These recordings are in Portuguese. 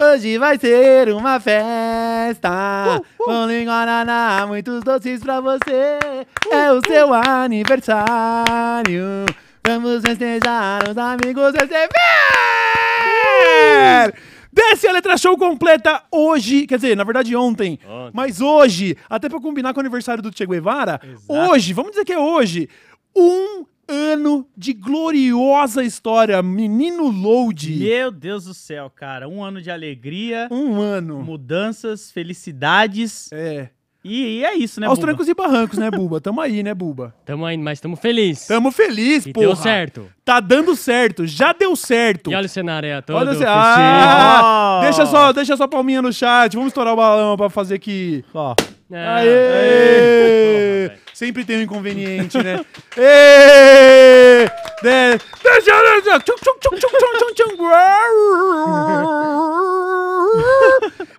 Hoje vai ser uma festa. Bolo em Guaraná, muitos doces pra você. É o seu aniversário. Vamos festejar, os amigos receber! Desce a letra show completa hoje, quer dizer, na verdade ontem, Ontem. mas hoje, até pra combinar com o aniversário do Che Guevara, Exato. hoje, vamos dizer que é hoje, um ano de gloriosa história, menino Load. Meu Deus do céu, cara. Um ano de alegria, Um ano. mudanças, felicidades. É. E, e é isso, né, Aos Buba? trancos e barrancos, né, Buba? Tamo aí, né, Buba? Tamo aí, mas tamo feliz. Tamo feliz, porra. deu certo. Tá dando certo, já deu certo. E olha o cenário aí, todo Olha você. festivo. Ah, Oh. deixa só, deixa só a palminha no chat. Vamos estourar o balão pra fazer aqui. Ó, É. Aê! Porra, velho. Sempre tem um inconveniente, né? Ê! De- tchum.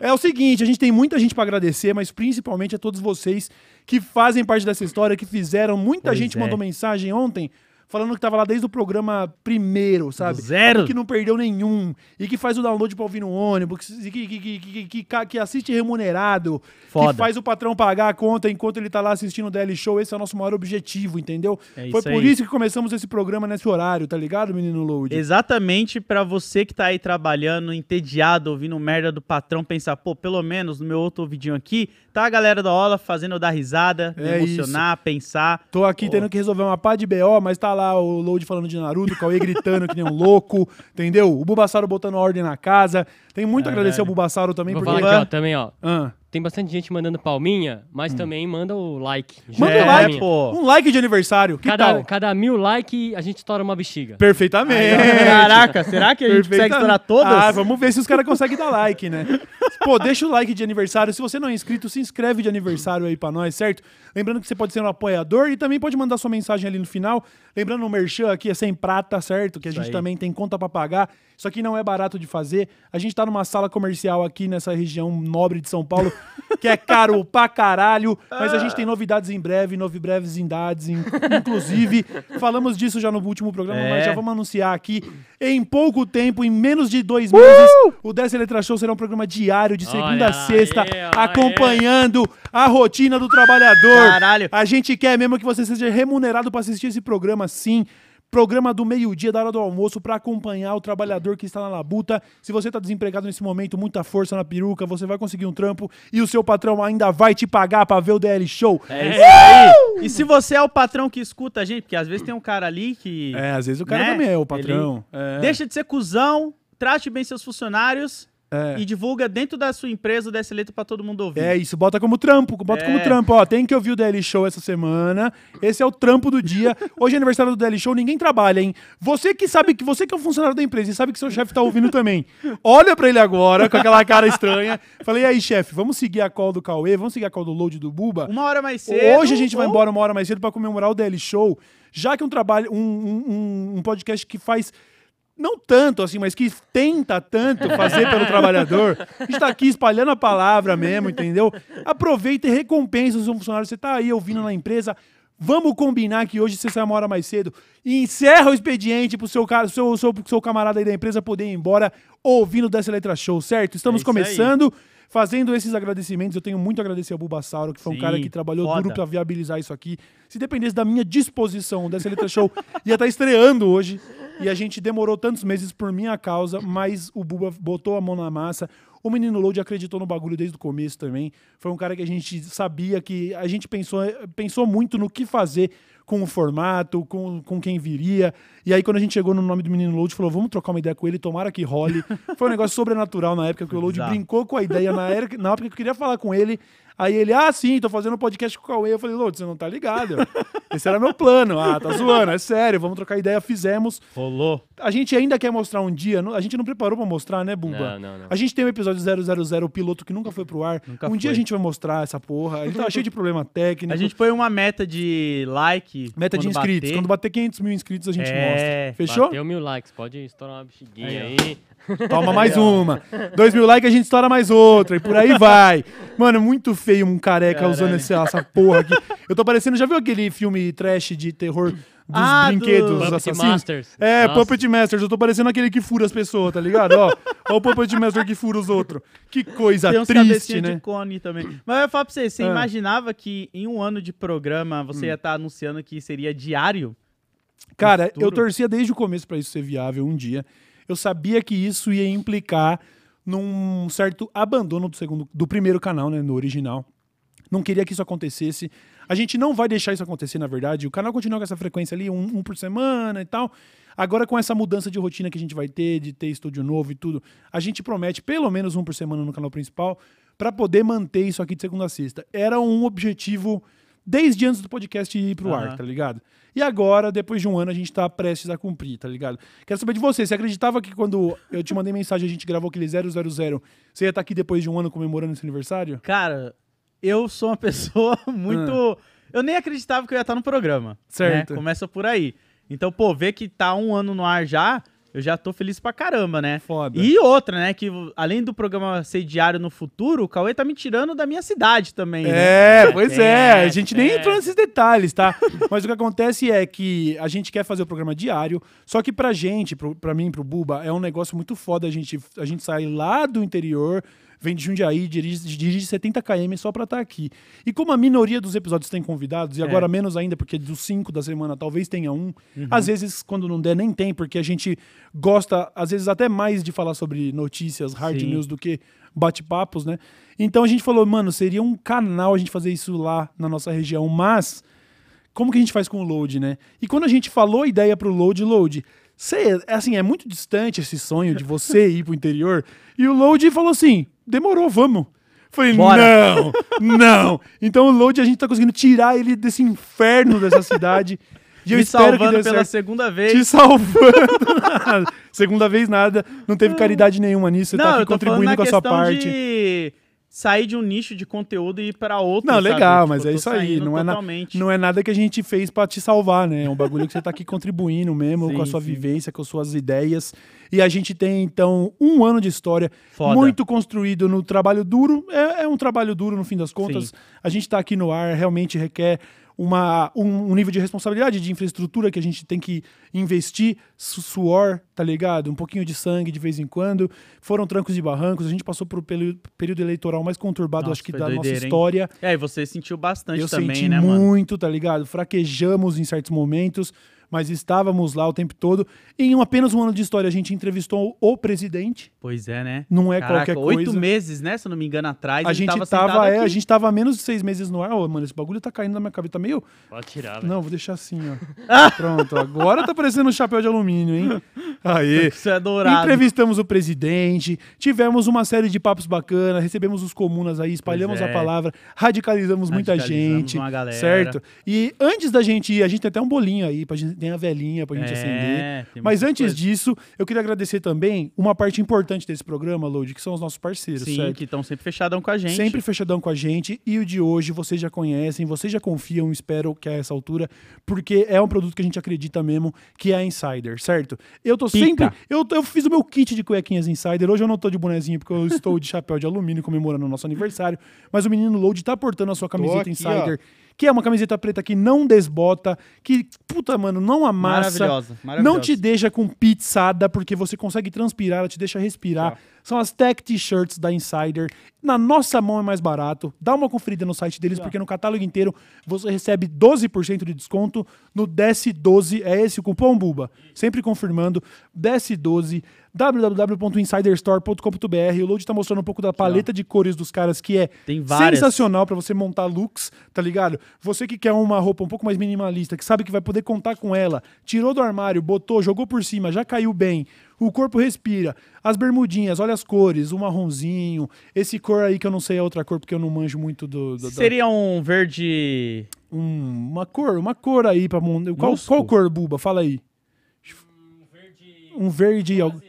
É o seguinte, a gente tem muita gente pra agradecer, mas principalmente a todos vocês que fazem parte dessa história, que fizeram. Muita Pois gente é. mandou mensagem ontem falando que tava lá desde o programa primeiro, sabe? Zero. Que não perdeu nenhum. E que faz o download pra ouvir no ônibus, e que, que, que, que, que, que- assiste remunerado, Foda. que faz o patrão pagar a conta enquanto ele tá lá assistindo o DL Show. Esse é o nosso maior objetivo, entendeu? É Foi isso por aí. isso que começamos esse programa nesse horário, tá ligado, menino Load? exatamente pra você que tá aí trabalhando, entediado, ouvindo merda do patrão, pensar, pô, pelo menos no meu outro ouvidinho aqui, tá a galera da aula fazendo eu dar risada, É emocionar, pensar. Tô aqui Pô. tendo que resolver uma pá de BO, mas tá lá o Load falando de Naruto, o Cauê gritando que nem um louco, entendeu? O Bubassaro botando ordem na casa. Tem muito a Caralho. agradecer ao Bubassaro também, Vou porque... falar aqui, ó, também, ó. Ah. Tem bastante gente mandando palminha, mas também manda o like. Hum. Manda um é like, palminha. pô. Um like de aniversário, que Cada, tal? cada mil like, a gente estoura uma bexiga. Perfeitamente. Caraca, será que a gente consegue Perfeita- estourar todas? Ah, vamos ver se os caras conseguem dar like, né? Pô, deixa o like de aniversário. Se você não é inscrito, se inscreve de aniversário aí pra nós, certo? Lembrando que você pode ser um apoiador e também pode mandar sua mensagem ali no final. Lembrando, o Merchan aqui é sem prata, certo? Que a Isso gente aí. também tem conta pra pagar. Isso aqui não é barato de fazer. A gente tá numa sala comercial aqui nessa região nobre de São Paulo, que é caro pra caralho. Mas a gente tem novidades em breve, novi breves indades, in- inclusive. Falamos disso já no último programa, É. mas já vamos anunciar aqui. Em pouco tempo, em menos de dois meses, o Desce Letra Show será um programa diário, de segunda Olha a sexta, aí, acompanhando a rotina do trabalhador. Caralho. A gente quer mesmo que você seja remunerado para assistir esse programa, sim. Programa do meio-dia, da hora do almoço, para acompanhar o trabalhador que está na labuta. Se você está desempregado nesse momento, muita força na peruca, você vai conseguir um trampo e o seu patrão ainda vai te pagar para ver o DL Show. É isso aí. E se você é o patrão que escuta a gente, porque às vezes tem um cara ali que. É, às vezes o cara Né? também é o patrão. É. Deixa de ser cuzão, trate bem seus funcionários É. e divulga dentro da sua empresa dessa letra pra todo mundo ouvir. É isso, bota como trampo, bota É. como trampo. Ó, tem que ouvir o DL Show essa semana. Esse é o trampo do dia. Hoje é aniversário do DL Show, ninguém trabalha, hein? Você que sabe que você que é um funcionário da empresa e sabe que seu chefe tá ouvindo também. Olha pra ele agora com aquela cara estranha. Falei, e aí, chefe, vamos seguir a call do Cauê, vamos seguir a call do load do Buba. Uma hora mais cedo. Hoje a gente vai ou- embora uma hora mais cedo pra comemorar o DL Show, já que um trabalho, um- um- um podcast que faz não tanto assim, mas que tenta tanto fazer pelo trabalhador. A gente tá aqui espalhando a palavra mesmo, entendeu? Aproveita e recompensa o seu funcionário. Você tá aí ouvindo na empresa. Vamos combinar que hoje você sai uma hora mais cedo e encerra o expediente pro seu, cara, seu, seu, seu camarada aí da empresa poder ir embora ouvindo dessa letra show, certo? Estamos É isso aí. começando. Fazendo esses agradecimentos, eu tenho muito a agradecer ao Bulbasauro, que foi um Sim, cara que trabalhou foda. duro pra viabilizar isso aqui. Se dependesse da minha disposição dessa letra show, ia estar estreando hoje. E a gente demorou tantos meses por minha causa, mas o Buba botou a mão na massa. O menino Load acreditou no bagulho desde o começo também. Foi um cara que a gente sabia que a gente pensou, pensou muito no que fazer com o formato, com, com quem viria. E aí, quando a gente chegou no nome do menino Load, falou: vamos trocar uma ideia com ele, tomara que role. Foi um negócio sobrenatural na época, que o Load brincou com a ideia na, era, na época que eu queria falar com ele. Aí ele, ah, sim, tô fazendo um podcast com o Cauê. Eu falei, Load, você não tá ligado? Esse era meu plano. Ah, tá zoando, é sério, vamos trocar ideia, fizemos. Rolou. A gente ainda quer mostrar um dia, a gente não preparou pra mostrar, né, Bumba? Não, não, não. A gente tem o episódio 000, o piloto que nunca foi pro ar. Nunca um dia a foi. gente vai mostrar essa porra. Ele tava cheio de problema técnico. A gente põe uma meta de like. Meta de inscritos. bater- Quando bater 500 mil inscritos, a gente É, mostra. Fechou? Bateu mil likes, pode estourar uma bexiguinha Aí, aí. Toma mais uma. Dois mil likes, a gente estoura mais outra. E por aí vai. Mano, muito feio um careca Caralho. usando esse- essa porra aqui. Eu tô parecendo. Já viu aquele filme trash de terror dos Ah, do- brinquedos Puppet assassinos? Masters. É, Nossa. Puppet Masters. Eu tô parecendo aquele que fura as pessoas, tá ligado? Ó, ó o Puppet Master que fura os outros. Que coisa Tem uns triste, né? de cone também. Mas eu ia falar pra você, você Ah. imaginava que em um ano de programa você Hum. ia estar anunciando que seria diário? Cara, eu torcia desde o começo pra isso ser viável um dia. Eu sabia que isso ia implicar num certo abandono do segundo, do primeiro canal, né, no original. Não queria que isso acontecesse. A gente não vai deixar isso acontecer, na verdade. O canal continua com essa frequência ali, um, um por semana e tal. Agora, com essa mudança de rotina que a gente vai ter, de ter estúdio novo e tudo, a gente promete pelo menos um por semana no canal principal para poder manter isso aqui de segunda a sexta. Era um objetivo desde antes do podcast ir pro ar, Aham. tá ligado? E agora, depois de um ano, a gente tá prestes a cumprir, tá ligado? Quero saber de você. Você acreditava que quando eu te mandei mensagem a gente gravou aquele 000, você ia estar aqui depois de um ano comemorando esse aniversário? Cara, eu sou uma pessoa muito. Eu nem acreditava que eu ia estar no programa. Ah. Certo. né? Começa por aí. Então, pô, ver que tá um ano no ar já, eu já tô feliz pra caramba, né? Foda. E outra, né? Que além do programa ser diário no futuro, o Cauê tá me tirando da minha cidade também. né? É, pois é. A É, gente nem é. entrou nesses detalhes, tá? Mas o que acontece é que a gente quer fazer o programa diário, só que pra gente, pro, pra mim, pro Buba, é um negócio muito foda. A gente, a gente sai lá do interior, vem de Jundiaí, dirige, dirige 70 km só pra estar aqui. E como a minoria dos episódios tem convidados, e agora menos ainda, porque dos cinco da semana talvez tenha um, às vezes, quando não der, nem tem, porque a gente gosta, às vezes, até mais de falar sobre notícias, hard Sim. news do que bate-papos, né? Então a gente falou, mano, seria um canal a gente fazer isso lá na nossa região, mas como que a gente faz com o load, né? E quando a gente falou a ideia pro load, load, cê, assim, é muito distante esse sonho de você ir pro interior. E o load falou assim: demorou, vamos. Falei, Bora. não, não. Então o load a gente tá conseguindo tirar ele desse inferno dessa cidade. E eu me espero que salvando dê pela certo. segunda Te vez. salvando. Segunda vez nada, não teve caridade nenhuma nisso. Você Não, tá aqui contribuindo com a sua parte. de sair de um nicho de conteúdo e ir pra outro. Não, sabe? legal, Tipo, mas é isso aí. Não é, na- não é nada que a gente fez pra te salvar, né? É um bagulho que você tá aqui contribuindo mesmo, Sim, com a sua sim. vivência, com as suas ideias. E a gente tem, então, um ano de história Foda. muito construído no trabalho duro. É, é um trabalho duro, no fim das contas. Sim. A gente tá aqui no ar, realmente requer uma, um, um nível de responsabilidade, de infraestrutura que a gente tem que investir, su- suor, tá ligado? Um pouquinho de sangue de vez em quando. Foram trancos e barrancos. A gente passou por pelu- período eleitoral mais conturbado, Nossa, acho que da nossa doideira, hein? história. É, e você sentiu bastante Eu também, senti né, mano? muito, tá ligado? Fraquejamos em certos momentos, mas estávamos lá o tempo todo. Em apenas um ano de história, a gente entrevistou o presidente. Pois é, né? Não é Caraca, qualquer oito coisa. meses, né? Se eu não me engano, atrás. A gente tava, tava, sentado é, aqui. a gente tava há menos de seis meses no ar. Ô, mano, esse bagulho tá caindo na minha cabeça. Tá meio. Pode tirar, velho. Não, vou deixar assim, ó. Pronto, agora tá parecendo um chapéu de alumínio, hein? Aê. Isso é dourado. Entrevistamos o presidente, tivemos uma série de papos bacanas, recebemos os comunas aí, espalhamos Pois a é. palavra, radicalizamos muita Radicalizamos gente, uma galera. certo? E antes da gente ir, a gente tem até um bolinho aí, pra gente, tem a velhinha pra gente É, acender. Mas antes coisa. disso, eu queria agradecer também uma parte importante desse programa, Load, que são os nossos parceiros, Sim, certo? que estão sempre fechadão com a gente. Sempre fechadão com a gente. E o de hoje vocês já conhecem, vocês já confiam, espero que a essa altura, porque é um produto que a gente acredita mesmo, que é a Insider, certo? Eu tô Pica. sempre. Eu, eu fiz o meu kit de cuequinhas Insider. Hoje eu não tô de bonezinho, porque eu estou de chapéu de alumínio comemorando o nosso aniversário. Mas o menino Load tá portando a sua camiseta aqui, Insider. Que é uma camiseta preta que não desbota, que, puta, mano, não amassa. Maravilhosa, maravilhosa. Não te deixa com pizzada, porque você consegue transpirar, ela te deixa respirar. São as Tech T-shirts da Insider. Na nossa mão é mais barato. Dá uma conferida no site deles, porque no catálogo inteiro você recebe 12% de desconto no DS12. É esse o cupom Buba. Sempre confirmando. DS12 www.insiderstore.com.br. O Load tá mostrando um pouco da paleta de cores dos caras, que é Tem várias. sensacional pra você montar looks, tá ligado? Você que quer uma roupa um pouco mais minimalista, que sabe que vai poder contar com ela, tirou do armário, botou, jogou por cima, já caiu bem. O corpo respira. As bermudinhas, olha as cores, o marronzinho, esse cor aí que eu não sei a outra cor porque eu não manjo muito do, do- da- Seria um verde. um- uma cor, uma cor aí para mundo. Qual, Musco? qual cor, Buba? Fala aí. Verde Um verde al- militar.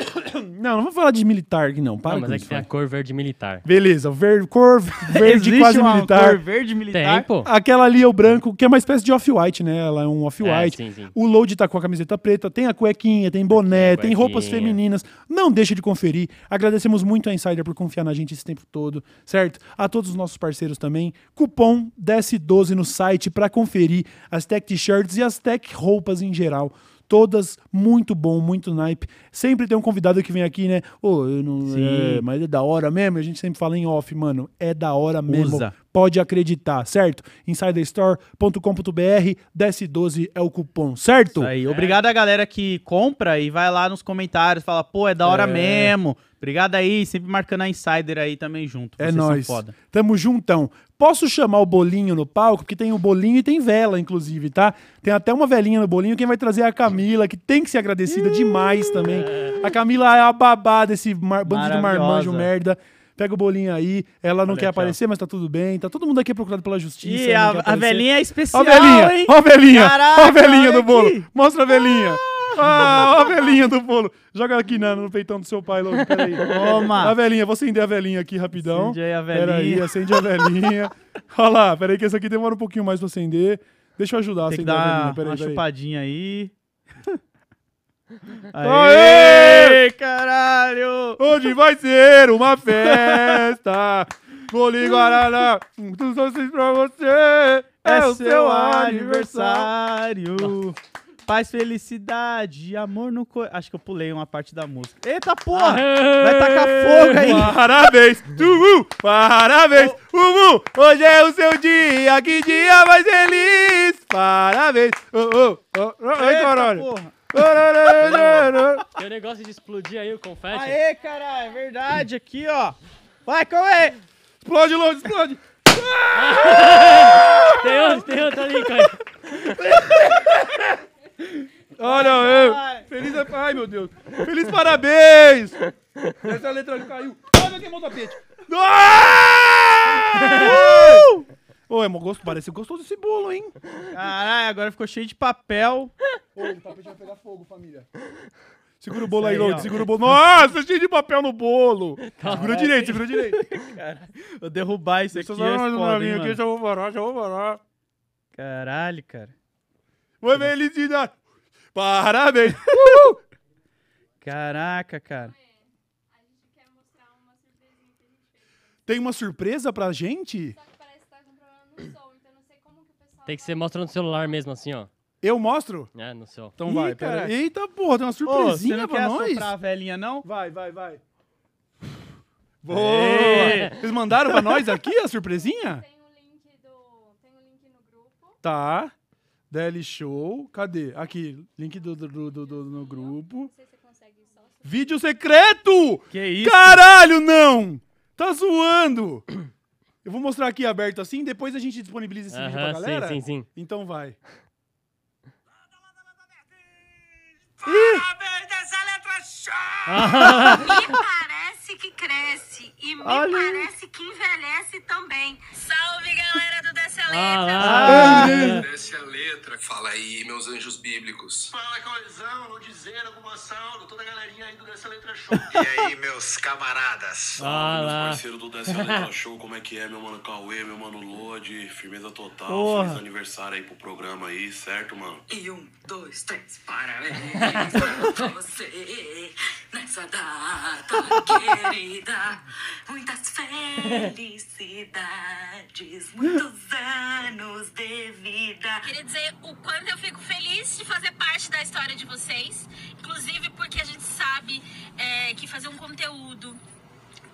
Não, não vou falar de militar aqui não. Para Não, mas é isso, que tem a cor verde militar. Beleza, ver, cor verde Existe quase uma militar. cor verde militar? Tem, pô. Aquela ali é o branco, que é uma espécie de off-white, né? Ela é um off-white. É. O load tá com a camiseta preta, tem a cuequinha, tem boné, Tem tem roupas femininas. Não deixe de conferir. Agradecemos muito a Insider por confiar na gente esse tempo todo, certo? A todos os nossos parceiros também. Cupom DS12 no site para conferir as tech t-shirts e as tech roupas em geral. Todas muito bom, muito naipe. Sempre tem um convidado que vem aqui, né? Ô, eu não. É, mas é da hora mesmo. A gente sempre fala em off, mano. É da hora mesmo. Usa. Pode acreditar, certo? Insiderstore.com.br, DS12 é o cupom, certo? Isso aí. Obrigado a galera que compra e vai lá nos comentários, fala, pô, é da hora É. mesmo. Obrigado aí, sempre marcando a Insider aí também junto. É Vocês nóis. São foda. Tamo juntão. Posso chamar o bolinho no palco? Porque tem o bolinho e tem vela, inclusive, tá? Tem até uma velinha no bolinho. Quem vai trazer é a Camila, que tem que ser agradecida demais também. A Camila é a babá desse mar- bando de Maravilhosa. marmanjo merda. Pega o bolinho aí. Ela não Olha quer aqui, ó. aparecer, mas tá tudo bem. Tá todo mundo aqui procurado pela justiça. E a, a velhinha é Ó especial, a velhinha, hein? ó a velhinha, ó a Caraca, velhinha do bolo. aqui. Mostra a velhinha. Ah, ó a velhinha do bolo. Joga aqui na- no peitão do seu pai, logo. Peraí. Toma. A velhinha, vou acender a velhinha aqui rapidão. Acende aí a Peraí, velhinha. acende a velhinha. Olha lá, peraí que essa aqui demora um pouquinho mais pra acender. Deixa eu ajudar a Tem que acender a velhinha. uma, Peraí, peraí. chupadinha aí. Aê! Aê, caralho! Hoje vai ser uma festa. Bolinho Guaraná, um dos doces pra você. É, o seu aniversário. Paz, felicidade, amor no coração. Acho que eu pulei uma parte da música. Eita porra! Vai tacar fogo aí! Parabéns, Tumu! Parabéns, Umu! Hoje é o seu dia, que dia mais feliz! Parabéns! Oh, oh, oh, oh, Eita, caralho! porra! Tem o negócio de explodir aí o confete. Aê, caralho, é verdade, aqui, ó. Vai, Cauê! Explode, Lourdes, explode! Tem outro, tem outro ali, cara. Olha, eu! Vai. Feliz. Ai, meu Deus! Feliz parabéns! Essa letra caiu. Ai, meu queimou o tapete! Ah! Ô, é mó gosto, parece gostoso esse bolo, hein? Caralho, agora ficou cheio de papel. Ô, o tapete vai pegar fogo, família. Segura o bolo aí, Lourdes, segura o bolo. Nossa, cheio de papel no bolo! Segura direito, segura direito. Vou derrubar isso aqui, Deixa eu é só mais uma aqui, já vou parar, já vou parar. Caralho, cara. Foi felicidade! Parabéns! Uhul! Caraca, cara. Tem uma surpresa pra gente? Só que parece que tá com problema no som, então não sei como que o pessoal. Tem que ser mostrando no celular mesmo, assim, ó. Eu mostro? É, no seu. Então Ih, vai, pera. Eita, porra, tem uma Ô, você surpresinha não pra quer nós? assoprar a velhinha, não? Vai, vai, vai. Boa! Ê! Vocês mandaram pra nós aqui a surpresinha? Tem o link do. Tem o link no grupo. Tá. DL Show. Cadê? Aqui, link do, do, do, do- do- no grupo. Não sei se você consegue só. Vídeo secreto! Que isso? Caralho, não! Tá zoando! Eu vou mostrar aqui aberto assim, depois a gente disponibiliza esse vídeo pra galera. sim, sim, sim. Então vai. Parabéns dessa letra show! Parece que cresce e me Olha. parece que envelhece também. Salve, galera do Dessa Ah, Letra! lá. Desce a letra. Fala aí, meus anjos bíblicos. Fala, Cauezão, Ludizeira, Gumassauro, toda a galerinha aí do Dessa Letra Show. E aí, meus camaradas? Ah, lá. Parceiro do Desce a Letra Show, como é que é, meu mano Cauê, meu mano Lodi, firmeza total, Porra. feliz aniversário aí pro programa aí, certo, mano? E um, dois, três, parabéns pra você nessa data querida. Muitas felicidades, muitos anos de vida. Queria dizer o quanto eu fico feliz de fazer parte da história de vocês, inclusive porque a gente sabe é, que fazer um conteúdo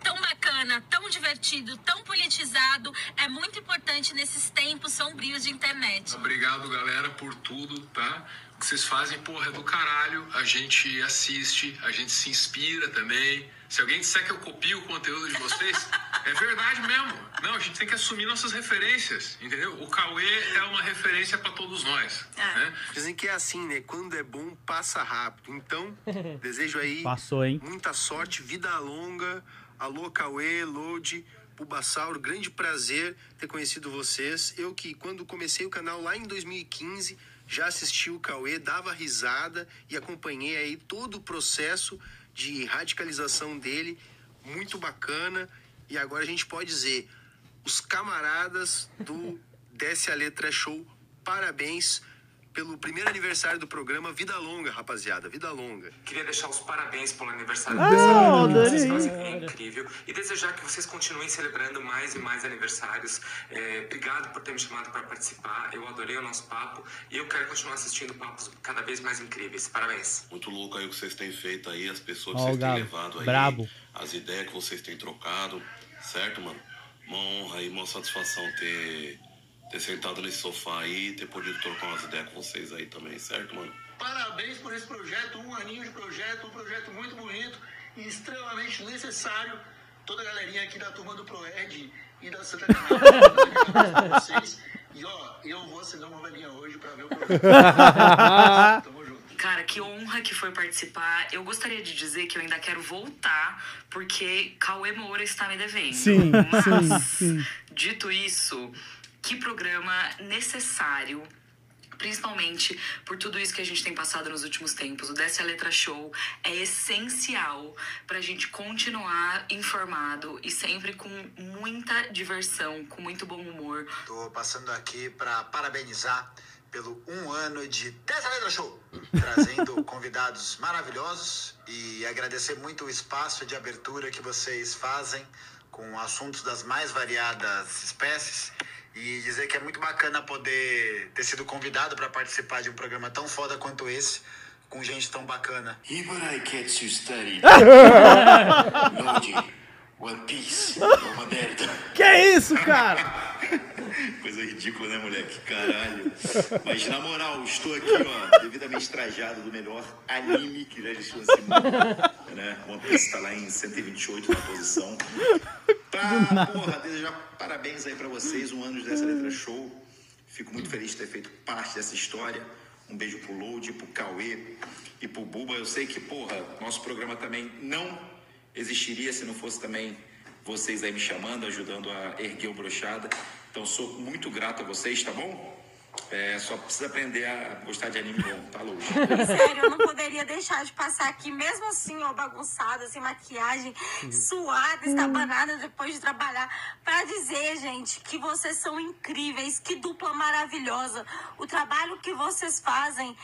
tão bacana, tão divertido, tão politizado é muito importante nesses tempos sombrios de internet. Obrigado, galera, por tudo, tá? O que vocês fazem, porra, é do caralho. A gente assiste, a gente se inspira também. Se alguém disser que eu copio o conteúdo de vocês, é verdade mesmo. Não, a gente tem que assumir nossas referências, entendeu? O Cauê é uma referência pra todos nós, né? Dizem que é assim, né? Quando é bom, passa rápido. Então, desejo aí Passou, hein? muita sorte, vida longa. Alô, Cauê, Load, Pubassauro, grande prazer ter conhecido vocês. Eu que, quando comecei o canal lá em 2015, já assisti o Cauê, dava risada e acompanhei aí todo o processo de radicalização dele, muito bacana. E agora a gente pode dizer, os camaradas do Desce a Letra Show, parabéns pelo primeiro aniversário do programa. Vida longa, rapaziada, vida longa. Queria deixar os parabéns pelo aniversário Ah, adorei. que vocês fazem, é incrível. E desejar que vocês continuem celebrando mais e mais aniversários. É, obrigado por ter me chamado para participar. Eu adorei o nosso papo e eu quero continuar assistindo papos cada vez mais incríveis. Parabéns. Muito louco aí o que vocês têm feito aí, as pessoas que Ó, o vocês têm levado aí, brabo. as ideias que vocês têm trocado, certo, mano? Uma honra e uma satisfação ter, ter sentado nesse sofá aí e ter podido trocar umas ideias com vocês aí também, certo, mano? Parabéns por esse projeto, um aninho de projeto, um projeto muito bonito e extremamente necessário. Toda a galerinha aqui da turma do Proed e da Santa Catarina, vocês. E ó, eu vou acender uma velhinha hoje pra ver o programa. Tamo junto. Cara, que honra que foi participar. Eu gostaria de dizer que eu ainda quero voltar, porque Cauê Moura está me devendo. Sim, Mas, sim, sim. dito isso, que programa necessário. Principalmente por tudo isso que a gente tem passado nos últimos tempos. O Desce a Letra Show é essencial pra gente continuar informado e sempre com muita diversão, com muito bom humor. Tô passando aqui para parabenizar pelo um ano de Dessa Letra Show, trazendo convidados maravilhosos e agradecer muito o espaço de abertura que vocês fazem com assuntos das mais variadas espécies e dizer que é muito bacana poder ter sido convidado para participar de um programa tão foda quanto esse, com gente tão bacana. Ibarai Study. Lodi, One Piece, uma merda. Que é isso, cara? Coisa ridícula, né, moleque? Caralho. Mas na moral, estou aqui, ó, devidamente trajado do melhor anime que já existiu nesse mundo. Né? One Piece tá lá em 128 na posição. Pra, porra, desejar parabéns aí pra vocês, um ano dessa letra show. Fico muito feliz de ter feito parte dessa história. Um beijo pro Load, pro Cauê e pro Buba. Eu sei que, porra, nosso programa também não existiria se não fosse também vocês aí me chamando, ajudando a erguer o brochada. Então sou muito grato a vocês, tá bom? É, só precisa aprender a gostar de anime bom, tá louco? Sério, eu não poderia deixar de passar aqui, mesmo assim, ó, bagunçada, sem maquiagem, suada, estabanada depois de trabalhar, pra dizer, gente, que vocês são incríveis, que dupla maravilhosa. O trabalho que vocês fazem,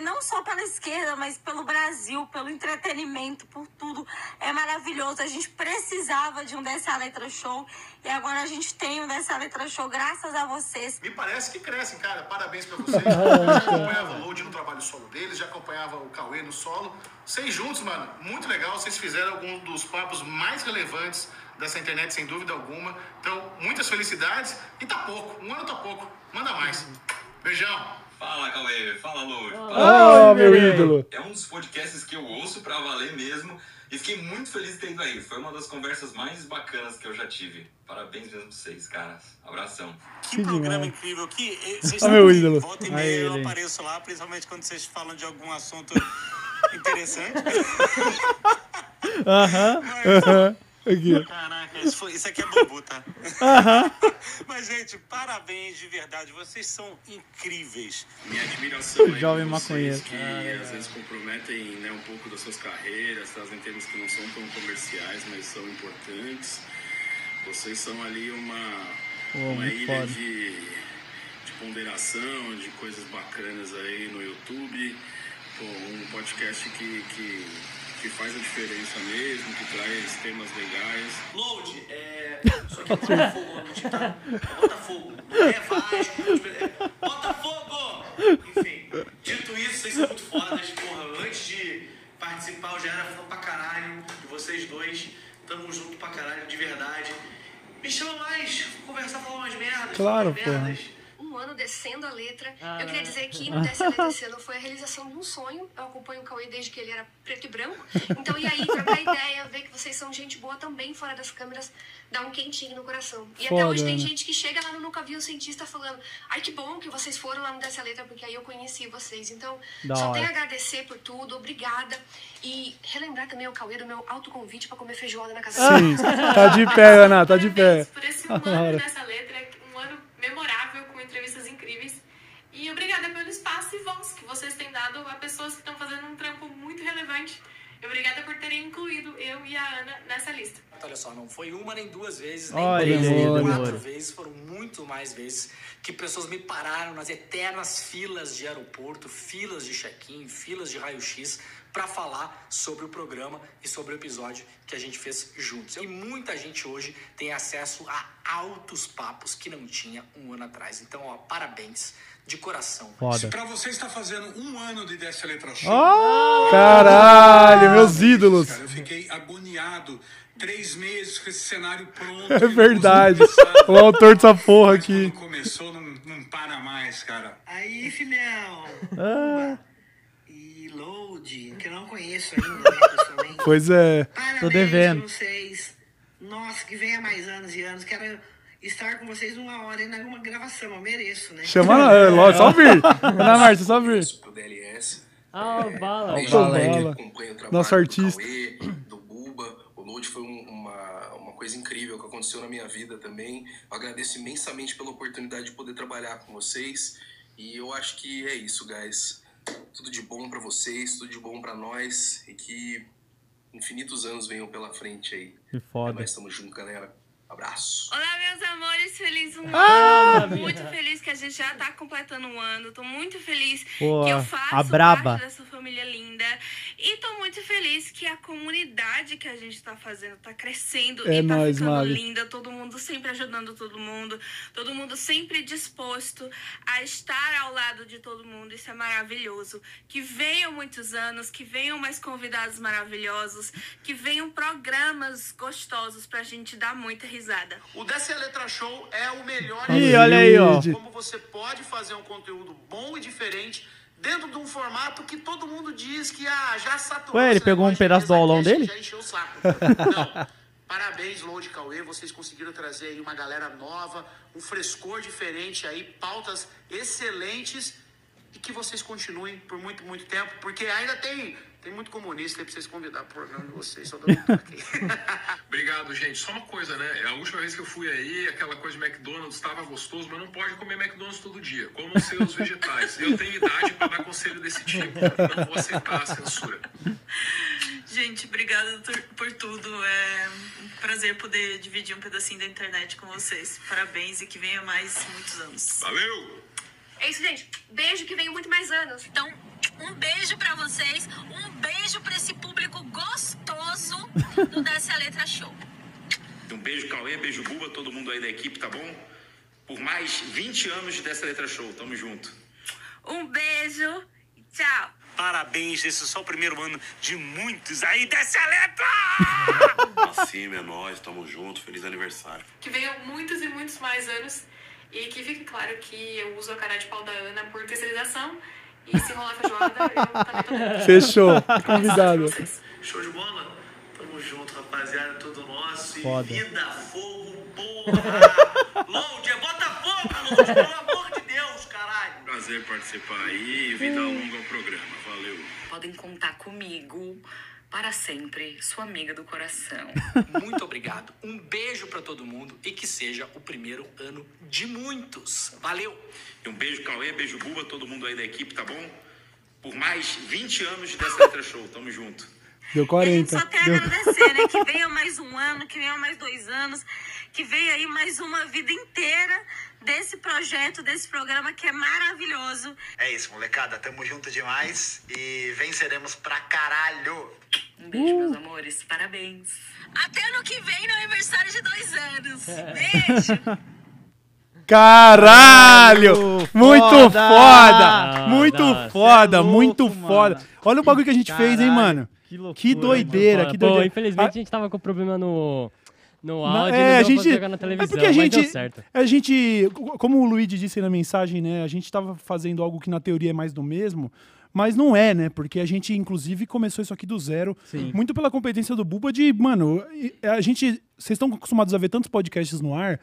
não só pela esquerda, mas pelo Brasil, pelo entretenimento, por tudo, é maravilhoso. A gente precisava de um Dessa Letra Show e agora a gente tem um Dessa Letra Show graças a vocês. Me parece que crescem, cara. Parabéns pra vocês. Eu já acompanhava o Load no trabalho solo deles, já acompanhava o Cauê no solo. Vocês juntos, mano, muito legal. Vocês fizeram alguns dos papos mais relevantes dessa internet, sem dúvida alguma. Então, muitas felicidades. E tá pouco, um ano tá pouco. Manda mais. Beijão. Fala, Cauê. Fala, Load. Ah, meu ídolo. É um dos podcasts que eu ouço pra valer mesmo. E fiquei muito feliz de ter ido aí. Foi uma das conversas mais bacanas que eu já tive. Parabéns mesmo pra vocês, caras. Abração. Que demais. incrível que vocês Ah, meu que ídolo. Volta e Aí meia eu ele. apareço lá, principalmente quando vocês falam de algum assunto interessante. Aham, aham. Aqui. Caraca, isso, foi- isso aqui é bambu, tá? Aham. Mas, gente, parabéns de verdade. Vocês são incríveis. Minha admiração aí Jovem por vocês maconheiro. que às vezes comprometem né, um pouco das suas carreiras, trazem temas que não são tão comerciais, mas são importantes. Vocês são ali uma, Pô, uma ilha foda. de, de ponderação, de coisas bacanas aí no YouTube. Pô, um podcast que, que, que faz a diferença mesmo, que traz temas legais. Load, é. Só que é Botafogo, não tá- é Botafogo. É Vasco, é Botafogo! Enfim, dito isso, vocês são muito fodas. Porra, antes de participar, eu já era fã pra caralho de vocês dois. Tamo junto pra caralho, de verdade. Me chama mais, conversar, falar umas merdas. Claro, merdas. Um ano descendo a letra. Ah. Eu queria dizer que no Desce a Letra esse ano foi a realização de um sonho. Eu acompanho o Cauê desde que ele era preto e branco. Então, e aí, trocar ideia, ver que vocês são gente boa também fora das câmeras, dá um quentinho no coração. E até Foda, hoje tem né? gente que chega lá no Nunca Vi um Cientista falando ai, que bom que vocês foram lá no Desce a Letra, porque aí eu conheci vocês. Então, Da só hora. tenho a agradecer por tudo, obrigada. E relembrar também o Cauê do meu autoconvite pra comer feijoada na casa Sim. Tá de pé, Ana, tá de pé. por esse Da um ano hora. nessa letra, memorável, com entrevistas incríveis. E obrigada pelo espaço e voz que vocês têm dado a pessoas que estão fazendo um trampo muito relevante E obrigada por terem incluído eu e a Ana nessa lista. Olha só, não foi uma nem duas vezes, nem Olha três, nem quatro vezes, foram muito mais vezes que pessoas me pararam nas eternas filas de aeroporto, filas de check-in, filas de raio-x para falar sobre o programa e sobre o episódio que a gente fez juntos. E muita gente hoje tem acesso a altos papos que não tinha um ano atrás. Então, ó, parabéns de coração. Foda. Pra você está fazendo um ano de Dessa Letra Show. Oh! Caralho, meus ídolos. Cara, eu fiquei agoniado. Três meses com esse cenário pronto. É verdade. O autor dessa porra aqui. Começou, não, não para mais, cara. Aí, filhão. Ah. Load, que eu não conheço ainda, né, pessoalmente. Pois é. Parabéns Tô devendo. vocês. Nossa, que venha mais anos e anos. Quero estar com vocês uma hora em alguma gravação. Eu mereço, né? Chama, é, lógico, só vir. Ana Márcia, só vir. Pro DLS. Ah, o Bala. Beijo Bala trabalho Nosso do artista. Cauê, do Buba. O Load foi um- uma, uma coisa incrível que aconteceu na minha vida também. Eu agradeço imensamente pela oportunidade de poder trabalhar com vocês. E eu acho que é isso, guys. Tudo de bom pra vocês, tudo de bom pra nós. E que infinitos anos venham pela frente aí. Que foda. Nós estamos juntos, galera. Abraço. Olá, meus amores, feliz um Ah! ano. Muito feliz que a gente já tá completando um ano. Tô muito feliz Pô, que eu faço parte dessa família linda. E tô muito feliz que a comunidade que a gente tá fazendo tá crescendo É e tá nóis, ficando Mari. linda. Todo mundo sempre ajudando todo mundo. Todo mundo sempre disposto a estar ao lado de todo mundo. Isso é maravilhoso. Que venham muitos anos, que venham mais convidados maravilhosos, que venham programas gostosos pra gente dar muita risada. O Dessa é a Letra Show é o melhor Ih, olha aí, ó. como você pode fazer um conteúdo bom e diferente dentro de um formato que todo mundo diz que ah, já saturou. Ué, ele pegou um pedaço do aulão dele? Já encheu o saco. Não. Parabéns, Load Cauê. Vocês conseguiram trazer aí uma galera nova, um frescor diferente aí, pautas excelentes e que vocês continuem por muito, muito tempo, porque ainda tem, tem muito comunista aí pra vocês convidar pro programa de vocês. Só dando toque. Obrigado, gente. Só uma coisa, né? A última vez que eu fui aí, aquela coisa de McDonald's estava gostoso, mas não pode comer McDonald's todo dia. Como seus vegetais. Eu tenho idade para dar conselho desse tipo. Não vou aceitar a censura. Gente, obrigada por tudo. É um prazer poder dividir um pedacinho da internet com vocês. Parabéns e que venha mais muitos anos. Valeu! É isso, gente. Beijo que venham muito mais anos. Então, um beijo pra vocês, um beijo pra esse público gostoso do Dessa Letra Show. Um beijo, Cauê, beijo, Buba, todo mundo aí da equipe, tá bom? Por mais 20 anos dessa letra show, tamo junto. Um beijo. Tchau. Parabéns, esse é só o primeiro ano de muitos aí dessa letra! Assim, é nóis, tamo junto, feliz aniversário. Que venham muitos e muitos mais anos. E que fique claro que eu uso a cara de pau da Ana por terceirização. E se rolar feijoada, eu também tô. Fechou. Convidado. Show de bola? Tamo junto, rapaziada, tudo nosso. E Foda. vida, fogo, porra! Load, é Botafogo, Load, pelo amor de Deus, caralho! Prazer participar aí e vida longa ao programa. Valeu. Podem contar comigo para sempre, sua amiga do coração. Muito obrigado. Um beijo pra todo mundo e que seja o primeiro ano de muitos. Valeu! E um beijo, Cauê, beijo, Buba, todo mundo aí da equipe, tá bom? Por mais 20 anos dessa letra show, tamo junto. Deu 40. Só quero Deu... agradecer, né? Que venha mais um ano, que venha mais dois anos, que venha aí mais uma vida inteira desse projeto, desse programa que é maravilhoso. É isso, molecada. Tamo junto demais e venceremos pra caralho. Um beijo, meus amores. Parabéns. Até ano que vem, no aniversário de dois anos. É. Beijo! Caralho! Muito Foda! foda! Muito Foda. foda, é louco, muito mano. foda. Olha o bagulho que a gente fez, hein, Caralho, mano? que loucura, Que doideira, Pô, que Pô, doideira. infelizmente Ah, a gente tava com problema no, no áudio, é, não a gente, pra jogar na é televisão, porque a mas gente, deu certo. a gente, como o Luigi disse aí na mensagem, né, a gente tava fazendo algo que na teoria é mais do mesmo, mas não é, né, porque a gente inclusive começou isso aqui do zero, Sim. muito pela competência do Buba de, mano, a gente, vocês estão acostumados a ver tantos podcasts no ar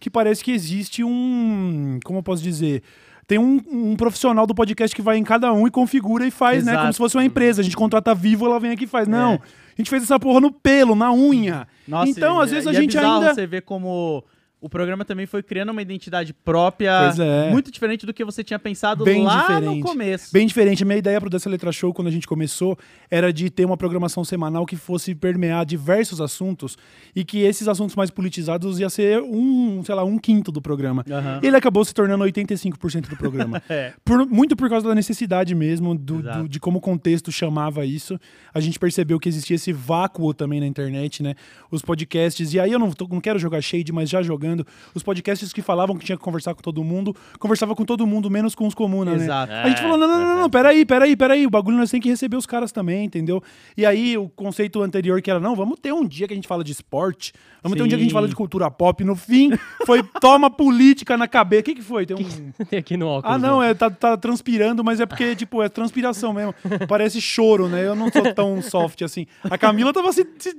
que parece que existe um, como eu posso dizer, tem um, um profissional do podcast que vai em cada um e configura e faz, né? Como Exato. se fosse uma empresa. A gente contrata vivo, ela vem aqui e faz. Não, a gente fez essa porra no pelo, na unha. Nossa, então, às vezes a é gente ainda. você vê como o programa também foi criando uma identidade própria, Pois é. muito diferente do que você tinha pensado Bem lá diferente. no começo. Bem diferente. A minha ideia pro Dessa Letra Show, quando a gente começou, era de ter uma programação semanal que fosse permear diversos assuntos e que esses assuntos mais politizados ia ser um, sei lá, um quinto do programa. Aham. Ele acabou se tornando 85% do programa. É. Por- muito por causa da necessidade mesmo, do, do- de como o contexto chamava isso. A gente percebeu que existia esse vácuo também na internet, né? Os podcasts, e aí eu não, tô- não quero jogar shade, mas já jogando, os podcasts que falavam que tinha que conversar com todo mundo, conversava com todo mundo, menos com os comunas, Exato. né? A gente É, falou, não, não, não, não, peraí, peraí, peraí, o bagulho nós tem que receber os caras também, entendeu? E aí o conceito anterior que era, não, vamos ter um dia que a gente fala de esporte, vamos ter um dia que a gente Sim. fala de cultura pop, no fim foi toma política na cabeça. O que que foi? Tem um... Tem aqui no óculos. Ah, não, né? é, tá, tá transpirando, mas é porque, tipo, é transpiração mesmo. Parece choro, né? Eu não sou tão soft assim. A Camila tava se, se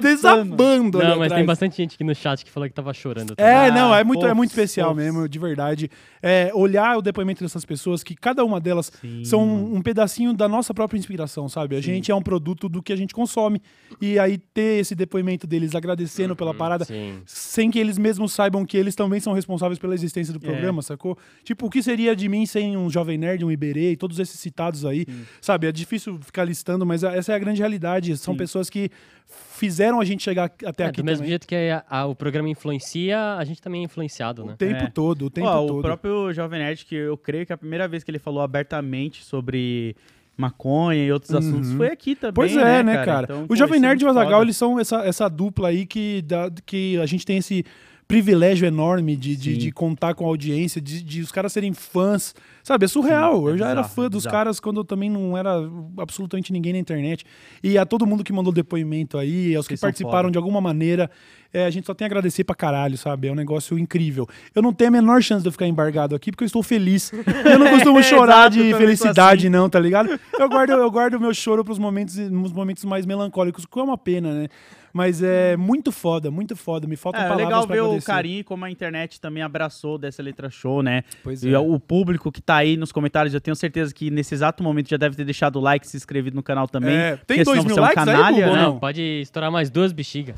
desabando Não, mas tem atrás. bastante gente aqui no chat que falou que tava chorando. É, também. não, é muito, é fofos, muito especial fofos. mesmo, de verdade. É, olhar o depoimento dessas pessoas, que cada uma delas são um, pedacinho da nossa própria inspiração, sabe? A gente é um produto do que a gente consome. E aí ter esse depoimento deles agradecendo pela parada, sim. sem que eles mesmos saibam que eles também são responsáveis pela existência do É. programa, sacou? Tipo, o que seria de mim sem um Jovem Nerd, um Iberê e todos esses citados aí, sabe? É difícil ficar listando, mas a- essa é a grande realidade. São Sim. pessoas que fizeram a gente chegar até É, aqui do mesmo também. jeito que a- a- o programa influencia, a gente também é influenciado, né? O tempo É. todo, o tempo Ó, todo. O próprio Jovem Nerd, que eu creio que a primeira vez que ele falou abertamente sobre maconha e outros assuntos Uhum. foi aqui também. Pois é, né, cara? Então, o Jovem Nerd e o Azagal, eles são essa, essa dupla aí que, dá- que a gente tem esse privilégio enorme de, de, de contar com a audiência, de, de os caras serem fãs. Sabe, é surreal. Sim, é eu já era bizarro, fã é dos bizarro. caras quando eu também não era absolutamente ninguém na internet. E a todo mundo que mandou depoimento aí, aos que são participaram foda. de alguma maneira, é, a gente só tem a agradecer pra caralho, sabe? É um negócio incrível. Eu não tenho a menor chance de eu ficar embargado aqui, porque eu estou feliz. Eu não costumo chorar Exato, de felicidade, assim. não, tá ligado? Eu guardo, eu guardo o meu choro pros momentos, nos momentos mais melancólicos, que é uma pena, né? Mas é muito foda, muito foda. Me faltam É, é palavras legal ver o agradecer. carinho como a internet também abraçou dessa letra show, né? Pois e é. o público que tá aí nos comentários, eu tenho certeza que nesse exato momento já deve ter deixado o like, se inscrevido no canal também. É, tem porque dois senão mil você é um likes aí, canalha, Bubu, ou né? Não, pode estourar mais duas bexigas.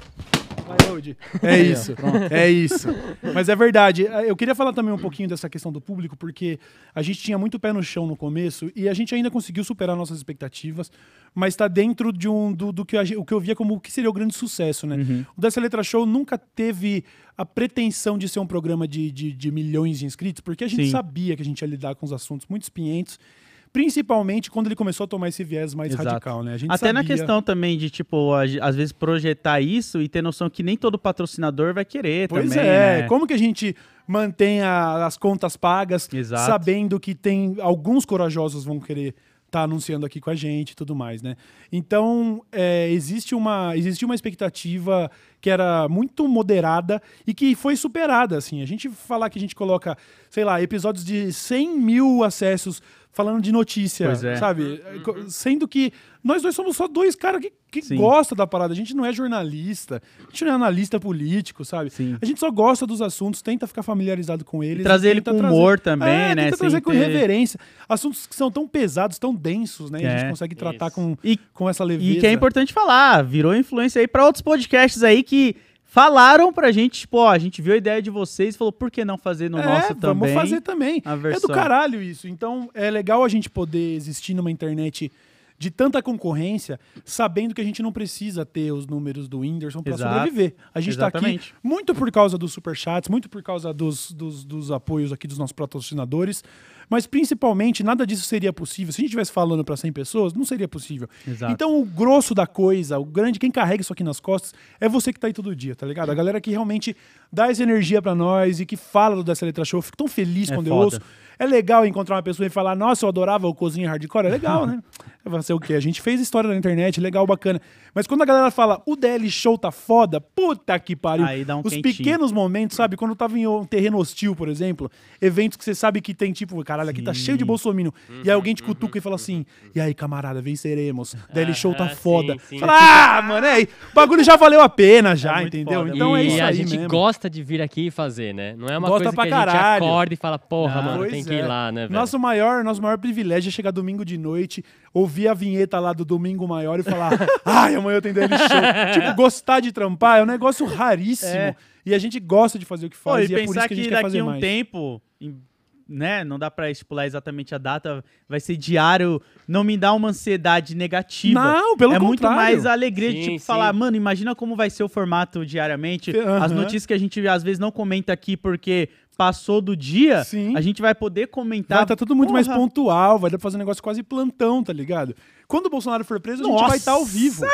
É isso, é isso. Mas é verdade. Eu queria falar também um pouquinho dessa questão do público, porque a gente tinha muito pé no chão no começo e a gente ainda conseguiu superar nossas expectativas, mas está dentro de um do, do que, gen- o que eu via como o que seria o grande sucesso, né? Uhum. O Dessa Letra Show nunca teve a pretensão de ser um programa de, de, de milhões de inscritos, porque a gente Sim. sabia que a gente ia lidar com os assuntos muito espinhentos. Principalmente quando ele começou a tomar esse viés mais Exato. radical, né? A gente Até na sabia- questão também de, tipo, às vezes projetar isso e ter noção que nem todo patrocinador vai querer Pois também, é, né? como que a gente mantém a- as contas pagas, Exato. sabendo que tem alguns corajosos vão querer estar anunciando aqui com a gente e tudo mais, né? Então, é, existe, uma, existe uma expectativa que era muito moderada e que foi superada, assim. A gente falar que a gente coloca, sei lá, episódios de 100 mil acessos falando de notícia, Pois é. sabe? Co- Sendo que nós dois somos só dois caras que, que Sim. gostam da parada. A gente não é jornalista, a gente não é analista político, sabe? Sim. A gente só gosta dos assuntos, tenta ficar familiarizado com eles. trazer e ele tenta com humor também, É, né? Tenta trazer Sem com ter- reverência. Assuntos que são tão pesados, tão densos, né? E a É. gente consegue tratar Isso. com, E- com essa leveza. E que é importante falar, virou influência aí pra outros podcasts aí que falaram pra gente, tipo, ó, a gente viu a ideia de vocês e falou, por que não fazer no é, nosso vamos também? fazer também. É do caralho isso. Então é legal a gente poder existir numa internet de tanta concorrência, sabendo que a gente não precisa ter os números do Whindersson para sobreviver. A gente tá aqui muito por causa dos superchats, muito por causa dos, dos, dos apoios aqui dos nossos patrocinadores, mas principalmente nada disso seria possível. Se a gente estivesse falando para 100 pessoas, não seria possível. Exato. Então o grosso da coisa, o grande, quem carrega isso aqui nas costas, é você que tá aí todo dia, tá ligado? A galera que realmente dá essa energia para nós e que fala do Dessa Letra Show. Eu fico tão feliz É quando eu foda. ouço. É legal encontrar uma pessoa e falar, nossa, eu adorava o Cozinha Hardcore. É legal, né? Vai ser o quê? A gente fez história na internet, legal, bacana. Mas quando a galera fala, o DL Show tá foda, puta que pariu. Aí dá um Os quentinho. pequenos momentos, sabe? Quando eu tava em um terreno hostil, por exemplo, eventos que você sabe que tem tipo, caralho, aqui tá cheio de bolsominion. E aí alguém te cutuca e fala assim, e aí, camarada, venceremos. DL Show tá Ah, foda. sim, sim. Fala, ah, mano, é aí. O bagulho já valeu a pena já, muito entendeu? foda. Então é isso a aí gente mesmo. gosta de vir aqui e fazer, né? Não é uma Gosta coisa que a gente caralho. acorda e fala, porra, Ah, mano, tem Tem que ir lá, né, velho? Nosso maior, nosso maior privilégio é chegar domingo de noite, ouvir a vinheta lá do Domingo Maior e falar: ai, amanhã eu tenho daily show. tipo, gostar de trampar é um negócio raríssimo. É. E a gente gosta de fazer o que Pô, faz. e e é por isso pensar que a que, gente quer daqui fazer a um mais. tempo, em- né, não dá pra estipular exatamente a data, vai ser diário, não me dá uma ansiedade negativa. Não, pelo É muito contrário. mais a alegria de Sim, tipo, sim. falar, mano, imagina como vai ser o formato diariamente, as notícias que a gente às vezes não comenta aqui porque passou do dia, Sim. a gente vai poder comentar. Vai estar tudo muito mais Porra, pontual, vai dar pra fazer um negócio quase plantão, tá ligado? Quando o Bolsonaro for preso, a gente vai estar ao vivo.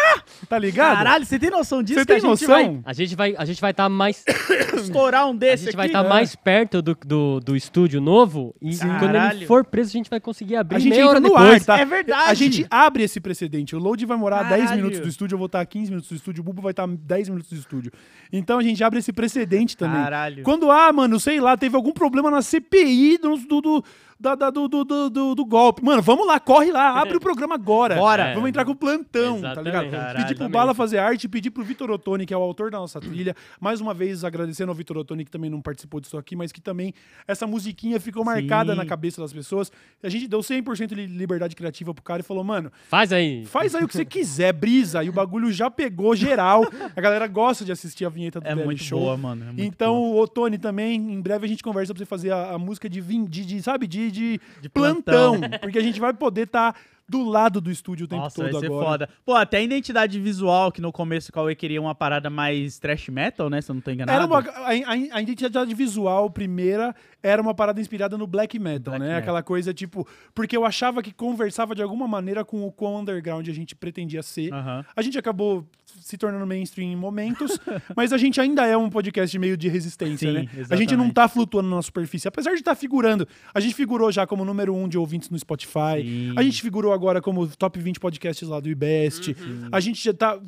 Tá ligado? Caralho, você tem noção disso? Você tem a gente noção? A gente vai a gente vai estar mais vai estourar um a desse gente vai aqui? estar mais perto do, do, do estúdio novo e quando ele Caralho. for preso a gente vai conseguir abrir A gente meia entra hora no depois. ar, tá? É verdade. A gente abre esse precedente. O load vai morar 10 Caralho. minutos do estúdio, eu vou estar 15 minutos do estúdio, o Bubu vai estar 10 minutos do estúdio. Então a gente abre esse precedente também. Caralho. Quando, ah, mano, sei lá, teve algum problema na CPI do, do, do, da- da- do, do, do, do- golpe. Mano, vamos lá, corre lá, abre o programa agora. Bora. Vamos entrar com o plantão, tá Exatamente. ligado? Caralho. pedir pro Bala fazer arte, pedir pro Vitor Ottoni, que é o autor da nossa trilha. Mais uma vez, agradecendo ao Vitor Ottoni, que também não participou disso aqui, mas que também essa musiquinha ficou marcada Sim. na cabeça das pessoas. A gente deu 100% de liberdade criativa pro cara e falou, mano, Faz aí. faz aí o que você quiser, brisa. E o bagulho já pegou geral. A galera gosta de assistir a vinheta do É muito Show. boa, mano. é muito Então, boa. o Tony também, em breve a gente conversa pra você fazer a, a música de, de, de, sabe, de, de, De plantão. plantão. Porque a gente vai poder estar do lado do estúdio o tempo Nossa, todo vai ser agora. foda. Pô, até a identidade visual, que no começo o Cauê queria uma parada mais trash metal, né? Se eu não tô enganado. Era uma, a, a- identidade visual primeira era uma parada inspirada no black metal, Black né? metal. Aquela coisa tipo. Porque eu achava que conversava de alguma maneira com o quão underground a gente pretendia ser. Aham. A gente acabou se tornando mainstream em momentos, mas a gente ainda é um podcast meio de resistência, Sim, né? A gente exatamente. não tá flutuando na superfície, apesar de estar figurando. A gente figurou já como número um de ouvintes no Spotify. Sim. A gente figurou agora como top 20 podcasts lá do IBEST. Uhum. A gente já tá.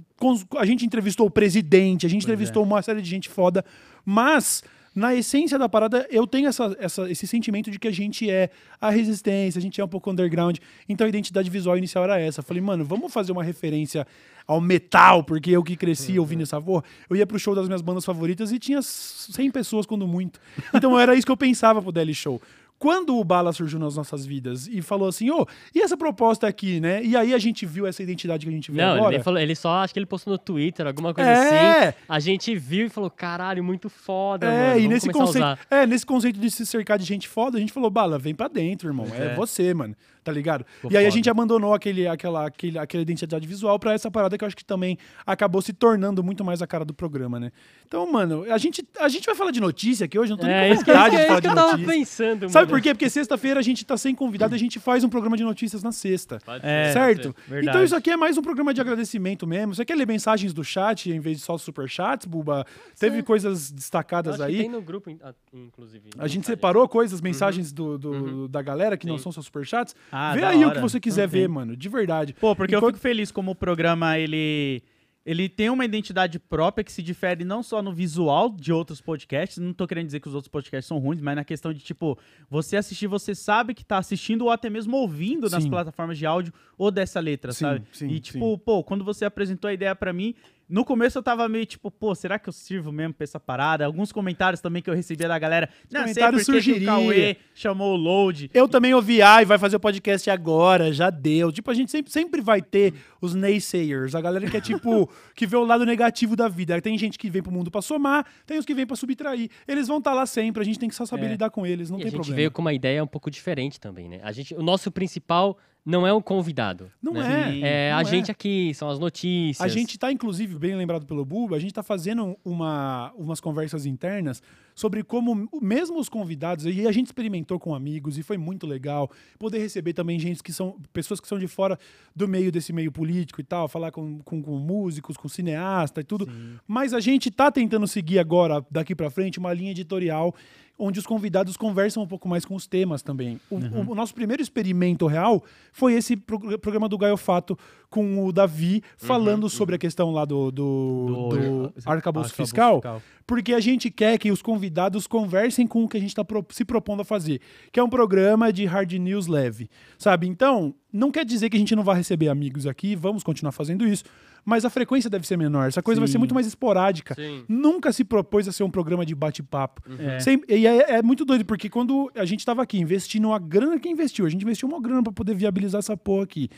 A gente entrevistou o presidente, a gente Pois é. entrevistou uma série de gente foda. Mas. Na essência da parada, eu tenho essa, essa- esse sentimento de que a gente é a resistência, a gente é um pouco underground. Então a identidade visual inicial era essa. Eu falei, mano, vamos fazer uma referência ao metal, porque eu que cresci Uhum. ouvindo essa porra. Eu ia pro show das minhas bandas favoritas e tinha 100 pessoas, quando muito. Então era isso que eu pensava pro Daily Show. Quando o Bala surgiu nas nossas vidas e falou assim, ô, e essa proposta aqui, né? E aí a gente viu essa identidade que a gente vê Não, ele, agora. nem falou, ele só acho que ele postou no Twitter, alguma coisa É. assim. A gente viu e falou, caralho, muito foda, É, mano. e nesse conceito, é, nesse conceito de se cercar de gente foda, a gente falou, Bala, vem pra dentro, irmão. É, é. você, mano. Tá ligado? Ficou e aí a gente abandonou aquele, aquela, aquele, aquela identidade visual pra essa parada que eu acho que também acabou se tornando muito mais a cara do programa, né? Então, mano, a gente, a gente vai falar de notícia aqui hoje, não tô nem É, com isso que, vontade é de falar que de eu tava notícia. pensando, Sabe mano. por quê? Porque sexta-feira a gente tá sem convidado e a gente faz um programa de notícias na sexta. Pode É, ser, certo? Então isso aqui é mais um programa de agradecimento mesmo. Você quer ler mensagens do chat em vez de só superchats, Buba? Teve coisas destacadas aí. tem no grupo, ah, inclusive. A gente separou coisas, mensagens do, do- da galera que não Sim. são só superchats. Ah, Vê aí o hora. que você quiser Ok. ver, mano. De verdade. Pô, porque eu Enquanto- fico feliz como o programa, ele... Ele tem uma identidade própria que se difere não só no visual de outros podcasts, não tô querendo dizer que os outros podcasts são ruins, mas na questão de, tipo, você assistir, você sabe que tá assistindo ou até mesmo ouvindo nas Sim. plataformas de áudio ou dessa letra, Sim, sabe? sim, e, tipo, pô, quando você apresentou a ideia pra mim, no começo eu tava meio tipo, pô, será que eu sirvo mesmo pra essa parada? Alguns comentários também que eu recebia da galera. Não sei comentários por que o. Cauê chamou o Load. Eu também ouvi, ai, vai fazer o podcast agora, já deu. Tipo, a gente sempre, sempre vai ter os naysayers, a galera que é tipo, que vê o lado negativo da vida. Tem gente que vem pro mundo pra somar, tem os que vêm pra subtrair. Eles vão estar lá sempre, a gente tem que só saber É. lidar com eles, não E tem a gente problema. veio com uma ideia um pouco diferente também, né? A gente, o nosso principal não é um convidado. Não né? é. É não a é. gente aqui, são as notícias. A gente tá, inclusive, bem lembrado pelo Buba, a gente tá fazendo uma, umas conversas internas sobre como, mesmo os convidados, e a gente experimentou com amigos e foi muito legal, poder receber também gente que são, pessoas que são de fora do meio desse meio político e tal, falar com, com, com músicos, com cineasta e tudo. Mas a gente tá tentando seguir agora, daqui pra frente, uma linha editorial onde os convidados conversam um pouco mais com os temas também. O, o- o nosso primeiro experimento real foi esse pro- programa do Gaio Fato com o Davi falando sobre a questão lá do, do, Do- do arcabouço fiscal, fiscal. porque a gente quer que os convidados conversem com o que a gente está se propondo a fazer, que é um programa de hard news leve, sabe? Então, não quer dizer que a gente não vai receber amigos aqui, vamos continuar fazendo isso, mas a frequência deve ser menor. Essa coisa vai Sim. ser muito mais esporádica. Sim. Nunca se propôs a ser um programa de bate-papo. É. Sem- E é, é muito doido, porque quando a gente tava aqui investindo a grana que investiu, a gente investiu uma grana pra poder viabilizar essa porra aqui.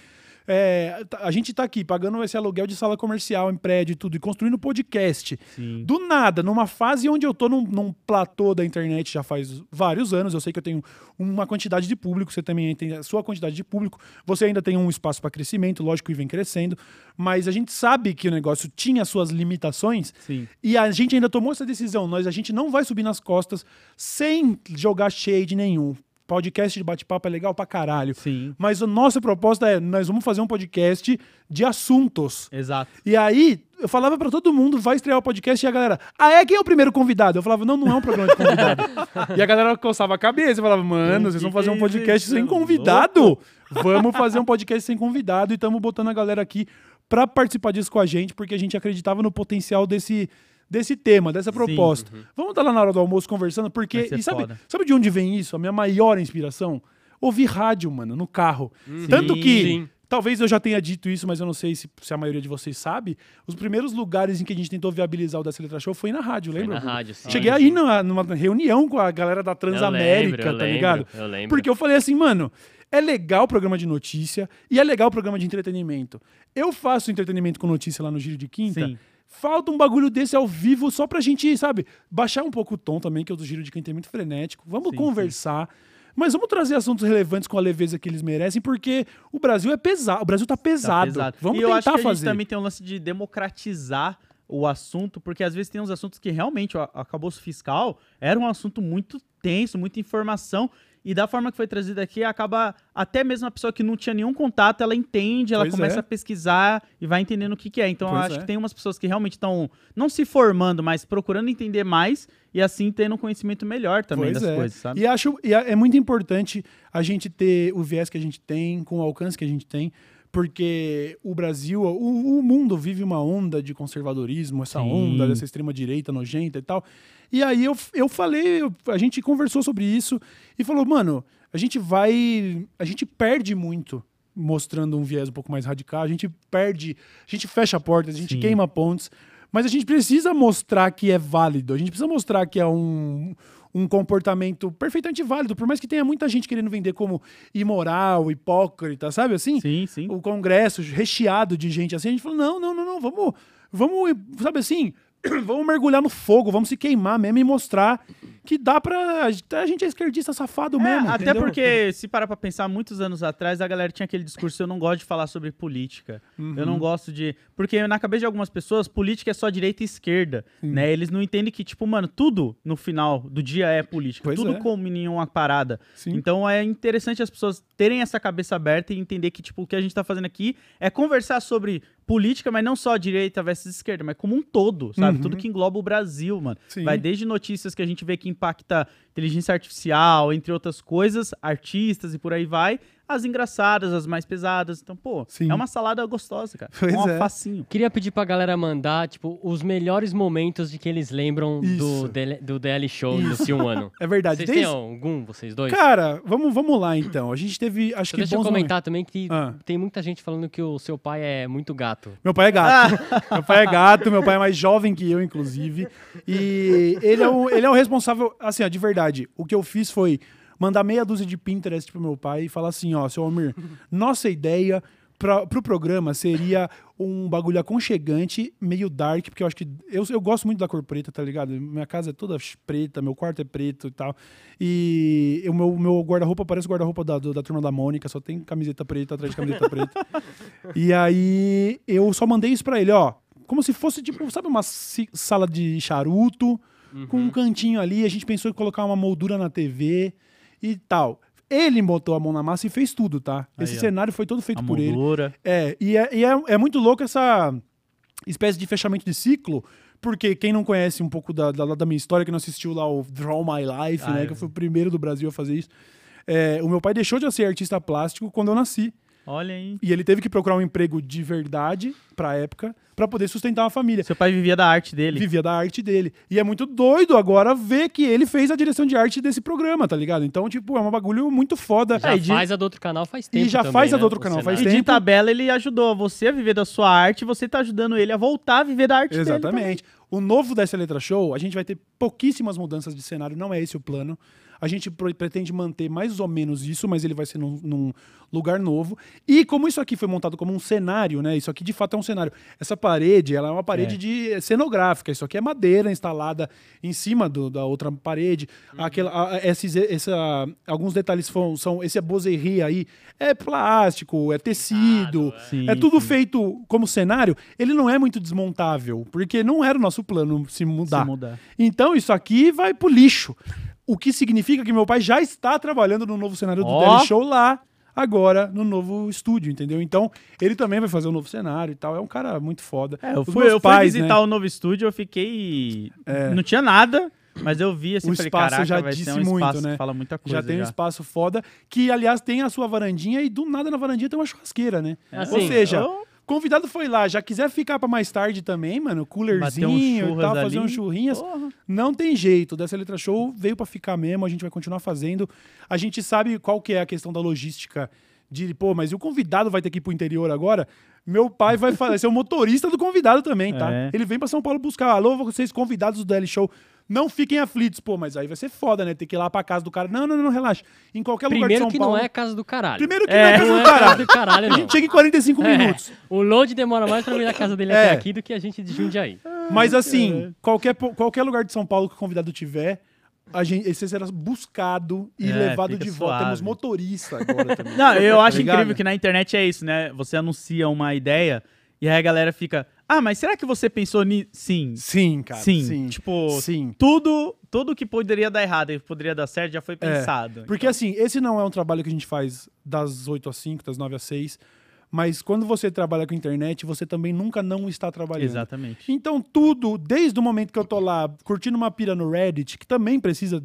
É, tá- a gente tá aqui pagando esse aluguel de sala comercial em prédio e tudo, e construindo podcast. Sim. Do nada, numa fase onde eu tô num, num platô da internet já faz vários anos, eu sei que eu tenho uma quantidade de público, você também tem a sua quantidade de público, você ainda tem um espaço para crescimento, lógico que vem crescendo, mas a gente sabe que o negócio tinha suas limitações Sim. e a gente ainda tomou essa decisão. Nós, a gente não vai subir nas costas sem jogar shade nenhum. Podcast de bate-papo é legal pra caralho. Sim. Mas a nossa proposta é: nós vamos fazer um podcast de assuntos. Exato. E aí, eu falava pra todo mundo, vai estrear o podcast, e a galera, ah, é quem é o primeiro convidado? Eu falava, não, não é um programa de convidado. e a galera coçava a cabeça e falava, mano, vocês vão fazer um podcast sem convidado? Vamos fazer um podcast sem convidado e estamos botando a galera aqui pra participar disso com a gente, porque a gente acreditava no potencial desse. Desse tema, dessa proposta. Vamos estar lá na hora do almoço conversando, porque. E sabe, foda. sabe de onde vem isso? A minha maior inspiração? Ouvir rádio, mano, no carro. Uhum. Tanto que. Sim. Talvez eu já tenha dito isso, mas eu não sei se, se a maioria de vocês sabe. Os primeiros lugares em que a gente tentou viabilizar o Dessa Letra Show foi na rádio, lembra? na Gugu? rádio, sim. Cheguei aí numa, numa reunião com a galera da Transamérica, lembro, eu tá lembro, ligado? eu lembro. Porque eu falei assim, mano, é legal o programa de notícia e é legal o programa de entretenimento. Eu faço entretenimento com notícia lá no Giro de Quinta. Sim. Falta um bagulho desse ao vivo só pra gente, sabe, baixar um pouco o tom também, que o do Giro de Quinta é muito frenético. Vamos Sim, conversar. Mas vamos trazer assuntos relevantes com a leveza que eles merecem, porque o Brasil é pesado. O Brasil tá Tá pesado. pesado. Vamos e eu tentar acho que a gente fazer. também tem um lance de democratizar o assunto, porque às vezes tem uns assuntos que realmente o acabouço fiscal era um assunto muito tenso, muita informação, e da forma que foi trazido aqui, acaba até mesmo a pessoa que não tinha nenhum contato, ela entende, ela Pois começa é. a pesquisar e vai entendendo o que, que é. Então eu Pois acho é. que tem umas pessoas que realmente estão não se formando, mas procurando entender mais e assim tendo um conhecimento melhor também Pois das é. coisas, sabe? E acho e é é muito importante a gente ter o viés que a gente tem, com o alcance que a gente tem, porque o Brasil, o, o mundo vive uma onda de conservadorismo, essa Sim. onda dessa extrema direita nojenta e tal. E aí eu, eu falei, eu- a gente conversou sobre isso e falou, mano, a gente vai, a gente perde muito mostrando um viés um pouco mais radical, a gente perde, a gente fecha portas, a gente Sim. queima pontes. Mas a gente precisa mostrar que é válido, a gente precisa mostrar que é um, um comportamento perfeitamente válido, por mais que tenha muita gente querendo vender como imoral, hipócrita, sabe assim? Sim, sim. O congresso recheado de gente assim, a gente falou: não, não, não, não, vamos, vamos, sabe assim, vamos mergulhar no fogo, vamos se queimar mesmo e mostrar que dá pra. A gente é esquerdista safado É, mesmo. até entendeu? porque, se parar pra pensar, muitos anos atrás, a galera tinha aquele discurso, eu não gosto de falar sobre política. Uhum. Eu não gosto de... Porque na cabeça de algumas pessoas, política é só direita e esquerda, né? Eles não entendem que, tipo, mano, tudo no final do dia é política. Pois tudo é. culmina em uma parada. Sim. Então é interessante as pessoas terem essa cabeça aberta e entender que, tipo, o que a gente tá fazendo aqui é conversar sobre política, mas não só direita versus esquerda, mas como um todo, sabe? Uhum. Tudo que engloba o Brasil, mano. Sim. Vai desde notícias que a gente vê que impacta inteligência artificial, entre outras coisas, artistas e por aí vai, as engraçadas, as mais pesadas. Então, pô, Sim. é uma salada gostosa, cara. Pois é um é. facinho. Queria pedir pra galera mandar, tipo, os melhores momentos de que eles lembram do. DL, do DL Show Isso. desse um ano. É verdade. Vocês Desde- têm algum, vocês dois? Cara, vamos, vamos lá então. A gente teve, acho Só que deixa eu comentar também que Ah. tem muita gente falando que o seu pai é muito gato. Meu pai é gato. meu pai é gato, meu pai é mais jovem que eu, inclusive. E ele é o, ele é o responsável, assim, ó, de verdade. O que eu fiz foi mandar meia dúzia de Pinterest pro meu pai e falar assim, ó, seu Almir, nossa ideia pro programa seria um bagulho aconchegante, meio dark, porque eu acho que. Eu, eu gosto muito da cor preta, tá ligado? Minha casa é toda preta, meu quarto é preto e tal. E o meu, meu guarda-roupa parece o guarda-roupa da, da turma da Mônica, só tem camiseta preta atrás de camiseta preta. E aí eu só mandei isso pra ele, ó. Como se fosse, tipo, sabe, uma sala de charuto, com Uhum. um cantinho ali. A gente pensou em colocar uma moldura na TV e tal. Ele botou a mão na massa e fez tudo, tá? Esse Aí, cenário foi todo feito A por ele. moldura. É, e, é, e é, é muito louco essa espécie de fechamento de ciclo, porque quem não conhece um pouco da, da, da minha história, que não assistiu lá o Draw My Life, Ah, né? é. Que eu fui o primeiro do Brasil a fazer isso. é, o meu pai deixou de ser artista plástico quando eu nasci. Olha aí. E ele teve que procurar um emprego de verdade pra época pra poder sustentar uma família. Seu pai vivia da arte dele. Vivia da arte dele. E é muito doido agora ver que ele fez a direção de arte desse programa, tá ligado? Então, tipo, é um bagulho muito foda. Já É, e de- faz a do outro canal faz tempo E já também, faz a né, do outro canal faz E cenário. de tabela, ele ajudou você a viver da sua arte, você tá ajudando ele a voltar a viver da arte dele. Exatamente. O novo dessa letra show, a gente vai ter pouquíssimas mudanças de cenário, não é esse o plano. A gente pretende manter mais ou menos isso, mas ele vai ser num, num lugar novo. E como isso aqui foi montado como um cenário, né? Isso aqui de fato é um cenário. Essa parede, ela é uma parede É. de cenográfica. Isso aqui é madeira instalada em cima do- da outra parede. Uhum. Aquela, a- esses, essa, alguns detalhes são, são esse bozerie aí é plástico, é tecido, Sim, é tudo sim. feito como cenário. Ele não é muito desmontável, porque não era o nosso plano se mudar. Se mudar. Então isso aqui vai pro lixo. O que significa que meu pai já está trabalhando no novo cenário do Ó. Daily Show lá, agora, no novo estúdio, entendeu? Então, ele também vai fazer um novo cenário e tal. É um cara muito foda. É, eu fui, eu fui pais, visitar né? o novo estúdio, eu fiquei. É. Não tinha nada, mas eu vi assim, o falei, espaço caraca, já disse um muito, né? fala muita coisa. já tem um espaço foda, que aliás tem a sua varandinha e do nada na varandinha tem uma churrasqueira, né? Assim, Ou seja, eu- convidado foi lá, já quiser ficar pra mais tarde também, mano, coolerzinho um e tal, fazer ali. uns churrinhas. Porra. Não tem jeito. Dessa letra show veio pra ficar mesmo, a gente vai continuar fazendo. A gente sabe qual que é a questão da logística de, pô, mas e o convidado vai ter que ir pro interior agora? Meu pai vai fa- ser o motorista do convidado também, tá? É. Ele vem pra São Paulo buscar. Alô, vocês convidados do DL Show. Não fiquem aflitos, pô, mas aí vai ser foda, né? Ter que ir lá pra casa do cara. Não, não, não, relaxa. Em qualquer lugar de Primeiro São que Paulo. não é casa do caralho. Primeiro que É, não é casa não do é casa caralho. do caralho, A não. gente chega em 45 É, minutos. O load demora mais pra vir da casa dele É. até aqui do que a gente de Jundiaí. Mas assim, qualquer, qualquer lugar de São Paulo que o convidado tiver, a gente, você será buscado e É, levado de volta. suave. Temos motorista agora também. Não, eu Tá acho ligado? incrível que na internet é isso, né? Você anuncia uma ideia e aí a galera fica. Ah, mas será que você pensou nisso? Sim. Sim, cara. Sim. Sim. Tipo, Sim. tudo, tudo que poderia dar errado e poderia dar certo já foi É, pensado. Porque assim, esse não é um trabalho que a gente faz das 8 às 5, das 9 às 6. Mas quando você trabalha com internet, você também nunca não está trabalhando. Exatamente. Então, tudo, desde o momento que eu tô lá curtindo uma pira no Reddit, que também precisa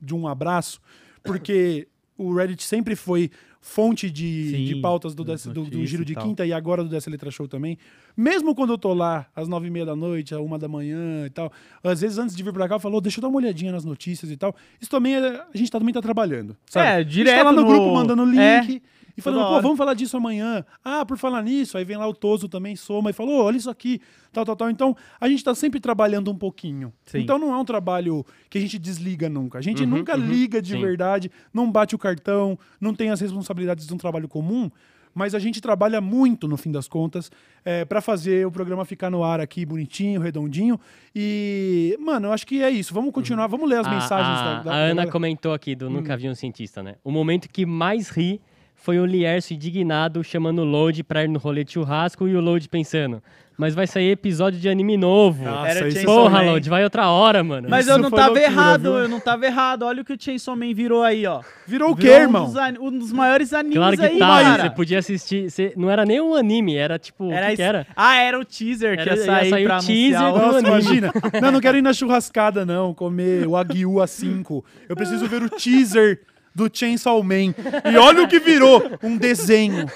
de um abraço, porque o Reddit sempre foi fonte de, Sim, de pautas do, das do, do Giro e de tal. Quinta e agora do DS Letra Show também. Mesmo quando eu tô lá às nove e meia da noite, à uma da manhã e tal, às vezes antes de vir pra cá, eu falo, deixa eu dar uma olhadinha nas notícias e tal. Isso também, é, a gente tá- também tá trabalhando. Sabe? É, A gente direto tá lá no, no- grupo mandando link. É, E falando, pô, vamos falar disso amanhã. Ah, por falar nisso, aí vem lá o Toso também, soma e falou, olha isso aqui, tal, tal, tal. Então, a gente tá sempre trabalhando um pouquinho. Sim. Então não é um trabalho que a gente desliga nunca. A gente Uhum, nunca uhum, liga de sim. verdade, não bate o cartão, não tem as responsabilidades de um trabalho comum. Mas a gente trabalha muito, no fim das contas, é, para fazer o programa ficar no ar aqui, bonitinho, redondinho. E, mano, eu acho que é isso. Vamos continuar, vamos ler as A- mensagens a, da, da a Ana galera. comentou aqui do Nunca Hum. Vi um Cientista, né? O momento que mais ri foi o Lierso indignado chamando o Load pra ir no rolê de churrasco e o Load pensando. Mas vai sair episódio de anime novo. Nossa, Era isso- Chainsaw Porra, Man. Load, vai outra hora, mano. Mas Isso eu não foi tava loucura, errado, viu? eu não tava errado. Olha o que o Chainsaw Man virou aí, ó. Virou o quê, Virou irmão? Um dos, ani- um dos maiores animes Claro que aí, tá, cara. você podia assistir. você- não era nem um anime, era tipo. Era o que, isso- que era? Ah, era o teaser que Era- ia ia sair, sair o pra teaser anunciar o... do- Nossa, anime. imagina. Não, não quero ir na churrascada, não. Comer o Aguiu A5. Eu preciso ver o teaser do Chainsaw Man. E olha o que virou. Um desenho.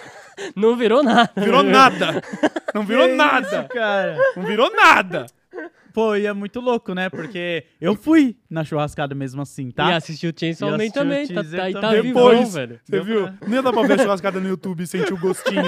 Não virou nada. Virou nada. Não virou Que nada. isso, cara. Não virou nada. Pô, e é muito louco, né? Porque eu fui na churrascada mesmo assim, tá? E assistiu o Chainsaw Man também. Tá, tá, e tá também. vivão, Depois, velho. você Deu viu? pra- Nem dá pra ver a churrascada no YouTube e sentir o gostinho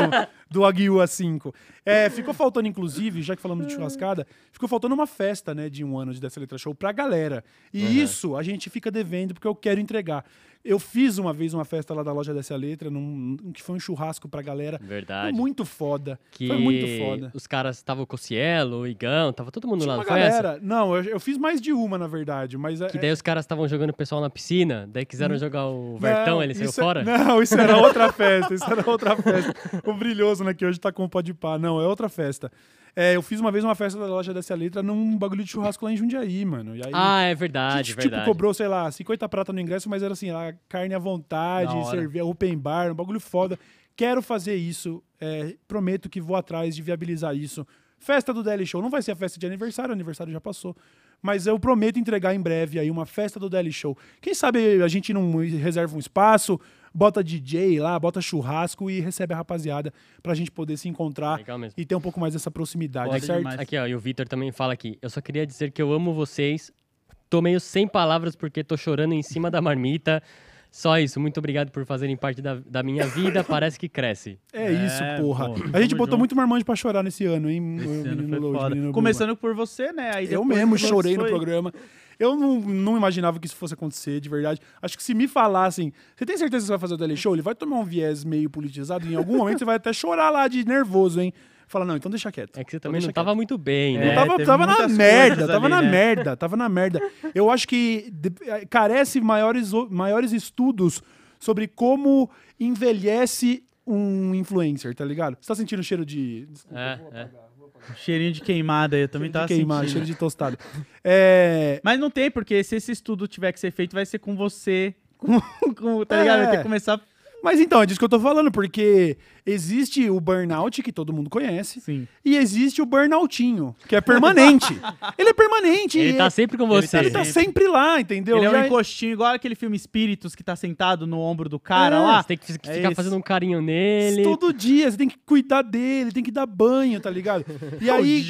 do Aguiu A5. É, ficou faltando, inclusive, já que falamos de churrascada, ficou faltando uma festa, né, de um ano de Dessa Letra Show pra galera. E isso a gente fica devendo porque eu quero entregar. Eu fiz uma vez uma festa lá da loja Dessa Letra, num, que foi um churrasco pra galera. Verdade. Foi muito foda. Que Foi muito foda. os caras estavam com o Cielo, o Igão, tava todo mundo Tinha lá, uma galera. Não, eu, eu fiz mais de uma, na verdade, mas é- Que daí os caras estavam jogando o pessoal na piscina, daí quiseram jogar o Vertão, Não, ele saiu é- fora? Não, isso era outra festa. Isso era outra festa. O Brilhoso, né, que hoje tá com o Pode Pá. Não, é outra festa. É, eu fiz uma vez uma festa da loja dessa letra num bagulho de churrasco lá em Jundiaí, mano. Aí, Ah, é verdade, gente, verdade. tipo, cobrou, sei lá, 50 prata no ingresso, mas era assim, lá, carne à vontade, servia open bar, um bagulho foda. Quero fazer isso. é, prometo que vou atrás de viabilizar isso. Festa do Daily Show. Não vai ser a festa de aniversário, o aniversário já passou. Mas eu prometo entregar em breve aí uma festa do Daily Show. Quem sabe a gente não reserva um espaço, bota DJ lá, bota churrasco e recebe a rapaziada pra gente poder se encontrar e ter um pouco mais dessa proximidade, Pode certo? demais. Aqui, ó, e o Vitor também fala aqui. Eu só queria dizer que eu amo vocês. Tô meio sem palavras porque tô chorando em cima da marmita. Só isso. Muito obrigado por fazerem parte da, da minha vida. Parece que cresce. É, isso, porra. pô, a gente tamo botou junto. muito marmanjo pra chorar nesse ano, hein? Esse ano. Começando por você, né? Aí Eu mesmo chorei no foi- programa. Eu não, não imaginava que isso fosse acontecer, de verdade. Acho que se me falassem, você tem certeza que você vai fazer o Daily Show? Ele vai tomar um viés meio politizado. Em algum momento você vai até chorar lá de nervoso, hein? Fala, não, então deixa quieto. É que você também não tava muito bem, Eu né? tava, tava na merda, tava ali, na né? merda, tava na merda. Eu acho que eh, carece maiores, maiores estudos sobre como envelhece um influencer, tá ligado? Você tá sentindo o cheiro de. Desculpa, É, eu vou é. Cheirinho de queimada aí, eu também tava de queimado, sentindo. cheiro de tostado. É... Mas não tem, porque se esse estudo tiver que ser feito, vai ser com você. Com, com- tá ligado? Vai ter É. que começar. Mas então, é disso que eu tô falando, porque existe o burnout, que todo mundo conhece, Sim. e existe o burnoutinho, que é permanente. ele é permanente. Ele e tá é- sempre com Ele você. tá, ele tá sempre lá, entendeu? Ele é um encostinho, igual aquele filme Espíritos que tá sentado no ombro do cara É, lá. Você tem que fi- É ficar isso. fazendo um carinho nele. Todo dia, você tem que cuidar dele, tem que dar banho, tá ligado? E É o aí,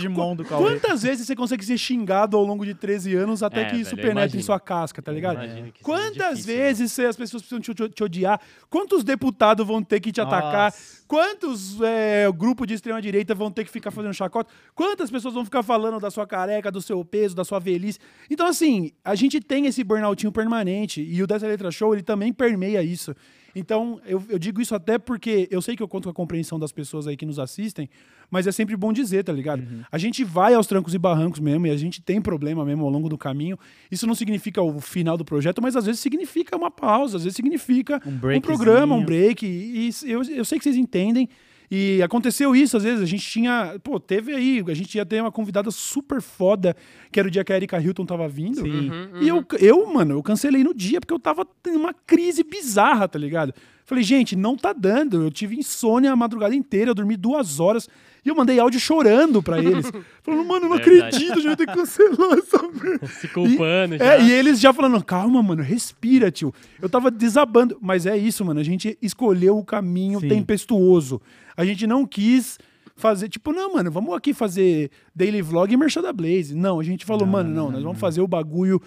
quantas vezes você consegue ser xingado ao longo de 13 anos até É, que isso velho, penetre em imagino. sua casca, tá ligado? Quantas difícil, vezes você- as pessoas precisam te, te- te odiar? Quantos deputados vão ter que te atacar? Quantos é, grupos de extrema-direita vão ter que ficar fazendo chacota? Quantas pessoas vão ficar falando da sua careca, do seu peso, da sua velhice? Então, assim, a gente tem esse burnoutinho permanente e o Dessa Letra Show, ele também permeia isso. Então, eu, eu digo isso até porque eu sei que eu conto com a compreensão das pessoas aí que nos assistem, mas é sempre bom dizer, tá ligado? Uhum. A gente vai aos trancos e barrancos mesmo, e a gente tem problema mesmo ao longo do caminho. Isso não significa o final do projeto, mas às vezes significa uma pausa, às vezes significa Um um, programa, um break. E, e eu, eu sei que vocês entendem. E aconteceu isso, às vezes, a gente tinha. Pô, teve aí, a gente ia ter uma convidada super foda, que era o dia que a Erika Hilton tava vindo. Sim. E eu, eu, mano, eu cancelei no dia porque eu tava tendo uma crise bizarra, tá ligado? Falei, gente, não tá dando. Eu tive insônia a madrugada inteira, eu dormi duas horas. E eu mandei áudio chorando pra eles. Falando, mano, eu não Verdade. acredito, a gente vai ter que cancelar essa merda. Se culpando E, já. é, e eles já falando, calma, mano, respira, tio. Eu tava desabando. Mas é isso, mano. A gente escolheu o caminho Sim. tempestuoso. A gente não quis fazer, tipo, não, mano, vamos aqui fazer daily vlog e merchan da Blaze. Não, a gente falou, mano, não, nós vamos fazer o bagulho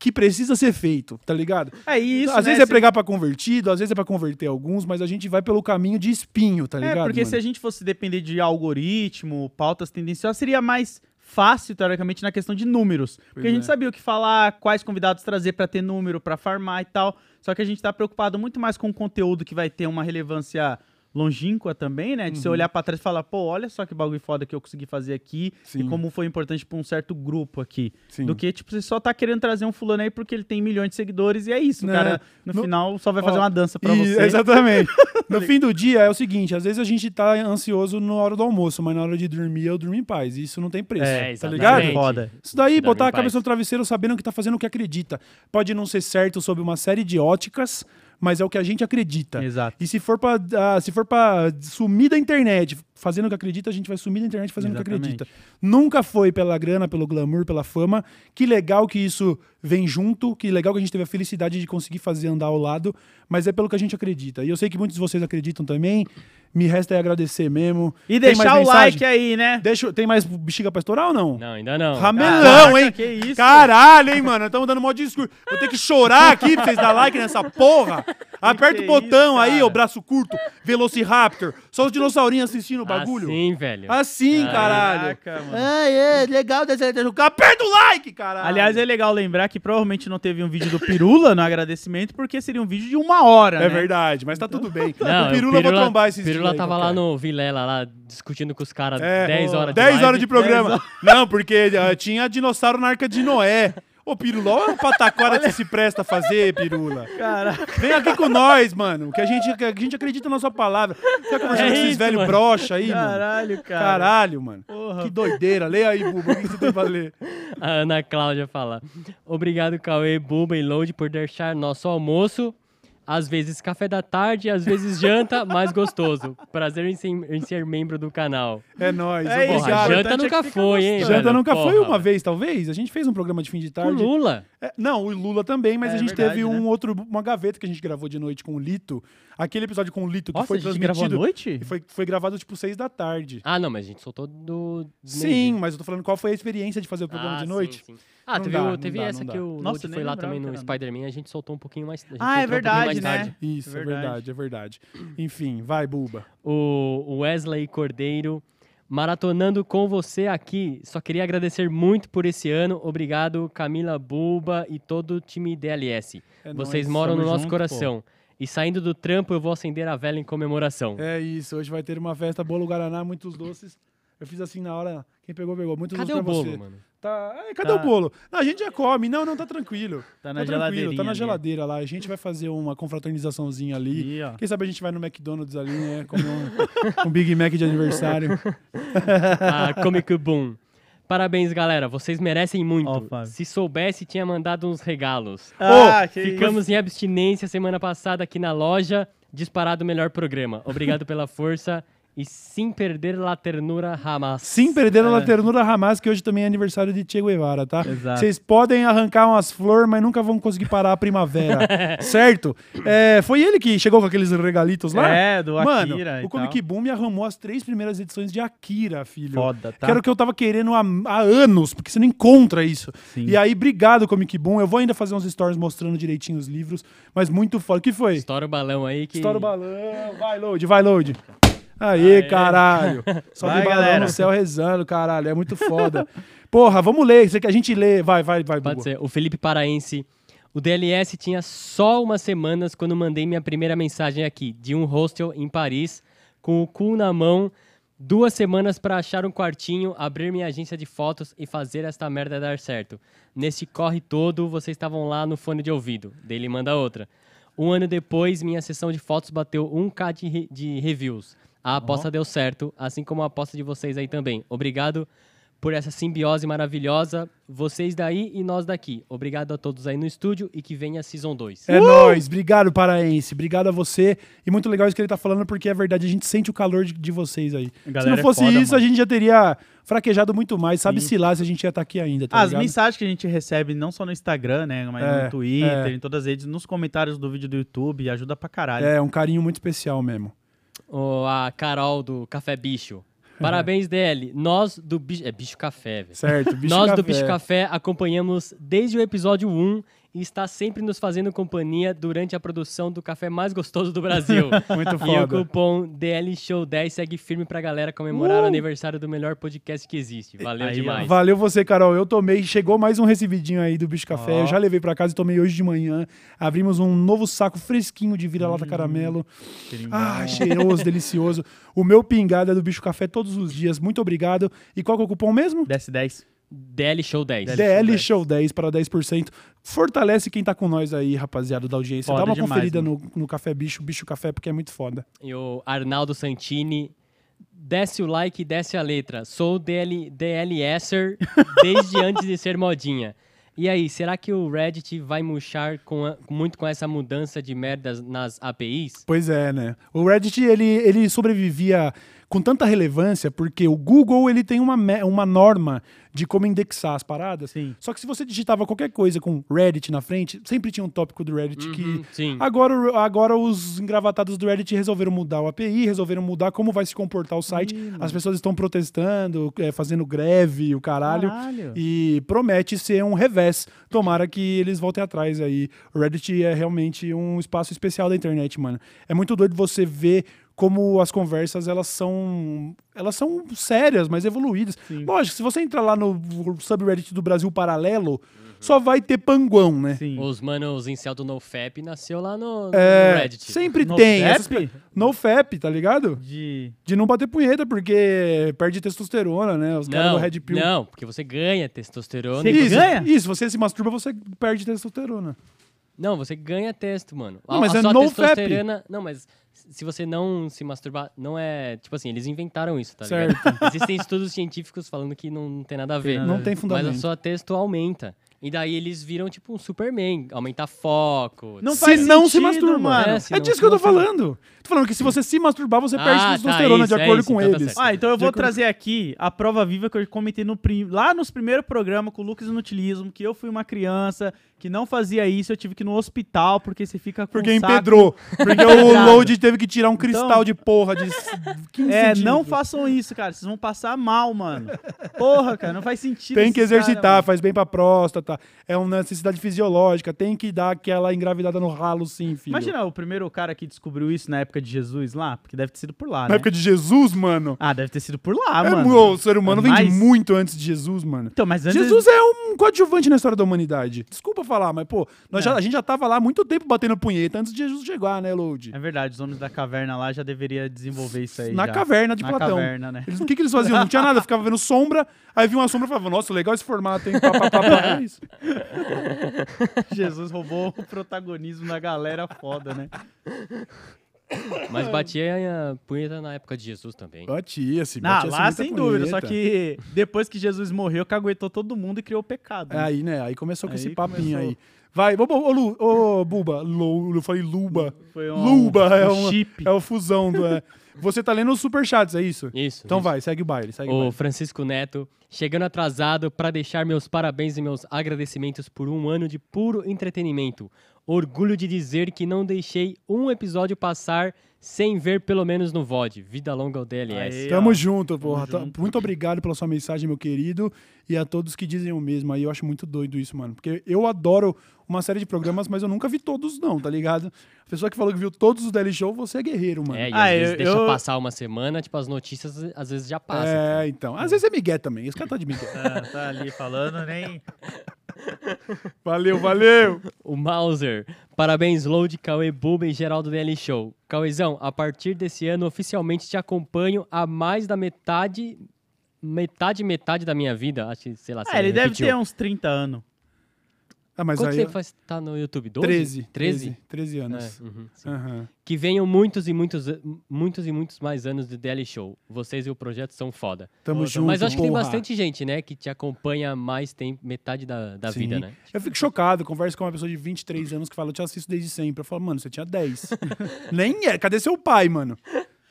que precisa ser feito, tá ligado? É isso, Às né? vezes é Se- pregar pra convertido, às vezes é pra converter alguns, mas a gente vai pelo caminho de espinho, tá ligado? É, porque se mano? a gente fosse depender de algoritmo, pautas tendenciosas, seria mais fácil, teoricamente, na questão de números. Porque Pois a gente é. sabia o que falar, quais convidados trazer pra ter número, pra farmar e tal. Só que a gente tá preocupado muito mais com o conteúdo que vai ter uma relevância longínqua também, né? De você Uhum. olhar pra trás e falar, pô, olha só que bagulho foda que eu consegui fazer aqui Sim. e como foi importante pra um certo grupo aqui. Sim. Do que, tipo, você só tá querendo trazer um fulano aí porque ele tem milhões de seguidores e é isso. O Né? cara, no, No- final, só vai fazer Ó, uma dança pra e- você. Exatamente. no fim do dia é o seguinte, às vezes a gente tá ansioso na hora do almoço, mas na hora de dormir eu durmo em paz. E isso não tem preço, É, tá ligado? Foda. Isso daí, Dorme botar a cabeça paz. no travesseiro sabendo que tá fazendo o que acredita. Pode não ser certo sobre uma série de óticas, mas é o que a gente acredita. Exato. E se for pra, ah, se for pra sumir da internet fazendo o que acredita, a gente vai sumir da internet fazendo o que Exatamente. acredita. Nunca foi pela grana, pelo glamour, pela fama. Que legal que isso vem junto, que legal que a gente teve a felicidade de conseguir fazer andar ao lado, mas é pelo que a gente acredita. E eu sei que muitos de vocês acreditam também. Me resta é agradecer mesmo. E Tem deixar mais o mensagem? like aí, né? Deixa, tem mais bexiga pra estourar ou não? Não, ainda não. Ramelão, Caraca, hein? que isso? Caralho, hein, mano? Estamos dando mó discurso. Vou ter que chorar aqui pra vocês dar like nessa porra. Aperta o botão isso, aí, ô braço curto, Velociraptor. Só os dinossaurinhos assistindo o bagulho. Assim, velho. Assim, caralho. Caraca, mano. É, é, legal Aperta o like, caralho. Aliás, é legal lembrar que provavelmente não teve um vídeo do Pirula no agradecimento, porque seria um vídeo de uma hora, É né? verdade, mas tá tudo bem. Não, o Pirula, vai trombar esses Pirula dias aí, tava qualquer. lá no Vilela, lá, discutindo com os caras É, 10 horas de 10 live. horas de programa. Não, porque ah, tinha dinossauro na Arca de Noé. Ô, Pirula, olha o pataquara que você se presta a fazer, Pirula. Cara, Vem aqui com nós, mano, que a gente, que a gente acredita na sua palavra. Vai conversando É com esses velhos broxa aí, mano. caralho, cara. Caralho, mano. Porra. Que doideira. Leia aí, Buba, o que você tem pra ler? A Ana Cláudia fala. Obrigado, Cauê, Buba e Load, por deixar nosso almoço Às vezes café da tarde, às vezes janta, mais gostoso. Prazer em ser, em ser membro do canal. É nóis, É isso, obrigado. janta Importante nunca é foi, hein. Janta velho? nunca foi Porra. uma vez, talvez? A gente fez um programa de fim de tarde. Lula? É, não, o Lula também, mas É a gente verdade, teve um né? outro, uma gaveta que a gente gravou de noite com o Lito. Aquele episódio com o Lito que Nossa, foi a gente transmitido. gravou à noite? Foi, foi gravado tipo seis da tarde. Ah, não, mas a gente soltou do. Sim, mas eu tô falando qual foi a experiência de fazer o programa Ah, de sim, noite. sim. Ah, Não teve, dá, o- teve dá, essa não que o Nossa, foi lá também no. Spider-Man, a gente soltou um pouquinho mais. a gente Ah, é entrou um verdade, né? tarde. Isso, é verdade, é verdade. Enfim, vai, Buba. O Wesley Cordeiro. Maratonando com você aqui. Só queria agradecer muito por esse ano. Obrigado, Camila Buba e todo o time DLS. É Vocês nóis, moram no nosso junto, coração. E saindo do trampo, eu vou acender a vela em comemoração. É isso, hoje vai ter uma festa, bolo Guaraná, muitos doces. Eu fiz assim na hora, quem pegou, pegou. Muitos Cadê doces o pra bolo, você. mano? Tá, é, cadê Tá. o bolo? Não, a gente já come. Não, não, tá tranquilo. Tá na tranquilo, Tá geladeirinha na ali. geladeira lá. A gente vai fazer uma confraternizaçãozinha ali. Ó. Quem sabe a gente vai no McDonald's ali, né? Comer um, um Big Mac de aniversário. a Comic Boom. Parabéns, galera. Vocês merecem muito. Se soubesse, tinha mandado uns regalos. Ah, que Ficamos em abstinência semana passada aqui na loja. Disparado o melhor programa. Obrigado pela força e sem perder la ternura Hamas. Sim, perdendo a ternura Hamas, que hoje também é aniversário de Che Guevara, tá? Vocês podem arrancar umas flores, mas nunca vão conseguir parar a primavera, certo? É, foi ele que chegou com aqueles regalitos lá? É, do Mano, Akira e o Comic. Boom me arrumou as três primeiras edições de Akira, filho. Foda, tá? Que era o que eu tava querendo há, há anos, porque você não encontra isso. Sim. E aí, obrigado, Comic Boom. Eu vou ainda fazer uns stories mostrando direitinho os livros, mas muito foda. O que foi? Estoura o balão aí que. Estoura o balão. Vai, load, vai, load. Aê, caralho. Sobe Vai, galera. no céu rezando, caralho. É muito foda. Porra, vamos ler. Isso aqui a gente lê. Vai, vai, vai, Pode Bubu. ser. O Felipe Paraense. O DLS tinha só umas semanas quando mandei minha primeira mensagem aqui, de um hostel em Paris, com o cu na mão, duas semanas para achar um quartinho, abrir minha agência de fotos e fazer esta merda dar certo. Nesse corre todo, vocês estavam lá no fone de ouvido. Daí ele manda outra. Um ano depois, minha sessão de fotos bateu 1k de, re- de reviews. A aposta deu certo, assim como a aposta de vocês aí também. Obrigado por essa simbiose maravilhosa. Vocês daí e nós daqui. Obrigado a todos aí no estúdio e que venha a Season 2. É nóis. Obrigado, Paraense. Obrigado a você. E muito legal isso que ele tá falando, porque é verdade, a gente sente o calor de, de vocês aí. Se não é fosse foda, isso, mano. a gente já teria fraquejado muito mais. Sabe-se lá se a gente ia estar aqui ainda, tá As ligado? mensagens que a gente recebe, não só no Instagram, né? Mas É, no Twitter, é. em todas as redes, nos comentários do vídeo do YouTube, ajuda pra caralho. É, um carinho muito especial mesmo. Ô, a Carol do Café Bicho. Parabéns, DL. Nós do Bicho. É Bicho Café, velho. Certo, Bicho Nós do Café. Bicho Café acompanhamos desde o episódio 1 e está sempre nos fazendo companhia durante a produção do café mais gostoso do Brasil. Muito E o foda. cupom DL Show 10 segue firme pra galera comemorar Uh! o aniversário do melhor podcast que existe. Valeu Aí, demais. Valeu você, Carol. Eu tomei, chegou mais um recebidinho aí do Bicho Café. Ó. Eu já levei pra casa e tomei hoje de manhã. Abrimos um novo saco fresquinho de vira-lata Hum, caramelo. cheirinho Ah, cheiroso, delicioso. O meu pingado é do Bicho Café todos os dias. Muito obrigado. E qual que é o cupom mesmo? Desce 10. DL Show 10. DL Show 10 para 10%. Fortalece quem tá com nós aí, rapaziada da audiência. Foda Dá uma demais, conferida no, no Café Bicho, Bicho Café, porque é muito foda. E o Arnaldo Santini. Desce o like e desce a letra. Sou DL, DLSer desde antes de ser modinha. E aí, será que o Reddit vai murchar com a- muito com essa mudança de merdas nas APIs? Pois é, né? O Reddit, ele, ele sobrevivia com tanta relevância porque o Google, ele tem uma, uma norma de como indexar as paradas. Sim. Só que se você digitava qualquer coisa com Reddit na frente, sempre tinha um tópico do Reddit Uhum, que... sim. Agora, agora os engravatados do Reddit resolveram mudar o API, resolveram mudar como vai se comportar o site. As pessoas estão protestando, é, fazendo greve, o caralho. Caralho. E promete ser um revés. Tomara que eles voltem atrás aí. O Reddit é realmente um espaço especial da internet, mano. É muito doido você ver como as conversas elas são elas são sérias, mas evoluídas. Lógico, se você entrar lá no subreddit do Brasil Paralelo, só vai ter panguão, né? Os manos incel do NoFap nasceu lá no, no É, Reddit. sempre No tem. Fap? essas pe- No FAP, tá ligado? De. De não bater punheta, porque perde testosterona, né? Os caras do Red Pill. não, porque você ganha testosterona. Você Isso, ganha? isso, você se masturba, você perde testosterona. Não, você ganha testo, mano. Não, A- mas a é sua no testosterona. Não, mas se você não se masturbar, não é. Tipo assim, eles inventaram isso, tá ligado? Existem estudos científicos falando que não, não tem nada a ver. Não tem fundamento. Mas a sua testo aumenta. E daí eles viram, tipo, um Superman, aumentar foco. Não se faz não se sentido, masturba. mano. É, se não disso que eu tô falando. Tô falando que se você se masturbar, você perde Ah, tá, testosterona, isso, de é acordo isso, com então tá eles. certo. Ah, então eu vou trazer aqui a prova viva que eu comentei no prim- lá nos primeiros programas com o Lucas Inutilismo, que eu fui uma criança que não fazia isso, eu tive que ir no hospital porque você fica com Porque saco empedrou. Porque o. Load teve que tirar um cristal Então- de porra de 15 É, não façam isso, cara. Vocês vão passar mal, mano. Porra, cara, não faz sentido. Tem que cara, exercitar, mano. faz bem pra próstata. É uma necessidade fisiológica. Tem que dar aquela engravidada no ralo, sim, filho. Imagina o primeiro cara que descobriu isso na época de Jesus lá, porque deve ter sido por lá, Na né? época de Jesus, mano. Ah, deve ter sido por lá, É, mano. o ser humano É vem de muito antes de Jesus, mano. Então, mas antes Jesus é um coadjuvante na história da humanidade. Desculpa falar, mas, pô, nós É. já- a gente já tava lá há muito tempo batendo punheta antes de Jesus chegar, né, Load? É verdade, os homens da caverna lá já deveria desenvolver isso aí. Na já. caverna de Na Platão. caverna, né? Eles- o que, que eles faziam? Não tinha nada, ficava vendo sombra, aí viu uma sombra e falava, nossa, legal esse formato, hein? Pá, pá, pá. É isso. Jesus roubou o protagonismo da galera foda, né? Mas batia a punheta na época de Jesus também. Batia-se, Ah, batia-se lá sem dúvida, só que depois que Jesus morreu, caguetou todo mundo e criou o pecado. É né? aí, né? Aí começou com Aí esse papinho começou. aí. Vai, ô, ô, ô, Lu, ô Buba, Lu, eu falei Luba. Foi um- Luba é, um uma, chip. é o fusão do... é. Você tá lendo os superchats, é isso? Isso. Então isso. vai, segue o baile, segue o O baile. Francisco Neto, chegando atrasado para deixar meus parabéns e meus agradecimentos por um ano de puro entretenimento. Orgulho de dizer que não deixei um episódio passar sem ver pelo menos no VOD. Vida longa ao DLS. Tamo junto, porra. Tá- Muito obrigado pela sua mensagem, meu querido. E a todos que dizem o mesmo aí. Eu acho muito doido isso, mano. Porque eu adoro uma série de programas, mas eu nunca vi todos, não, tá ligado? A pessoa que falou que viu todos os Daily Show, você é guerreiro, mano. É, e Ah, às vezes eu- deixa eu- passar uma semana, tipo, as notícias às vezes já passam. É, então. Às vezes é Miguel também. Esse cara tá de Miguel. Ah, tá ali falando, nem. Valeu, valeu! O Mauser. Parabéns, Load, Cauê, Buba e Geraldo DL Show. Cauêzão, a partir desse ano, oficialmente te acompanho há mais da metade. Metade, metade da minha vida. Acho que, sei lá, se É, ele deve repetiu. ter uns 30 anos. Ah, mas Quanto aí... tempo faz tá no YouTube? 12? 13. 13? 13 anos. É, uhum. Aham. Que venham muitos e muitos, muitos e muitos mais anos de DL Show. Vocês e o projeto são foda. Tamo junto, Mas acho que tem bastante gente, né, que te acompanha mais tempo, metade da, da Sim. vida, né? Eu fico chocado, converso com uma pessoa de 23 anos que fala, eu te assisto desde sempre. Eu falo, mano, você tinha 10. Nem é. Cadê seu pai, mano?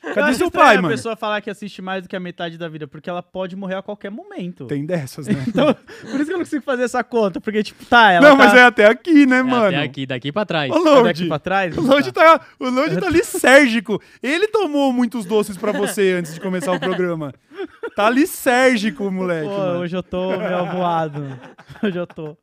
Eu Cadê acho seu pai, a mano? pessoa falar que assiste mais do que a metade da vida, porque ela pode morrer a qualquer momento. Tem dessas, né? Então, por isso que eu não consigo fazer essa conta, porque, tipo, tá, ela não, tá... mas é até aqui, né, É mano? Até aqui, daqui pra trás. Tá Load. daqui pra trás? O Load tá, o Load tá lisérgico. Ele tomou muitos doces pra você antes de começar o programa. Tá lisérgico, moleque. Pô, mano. hoje eu tô meio avoado. Hoje eu tô.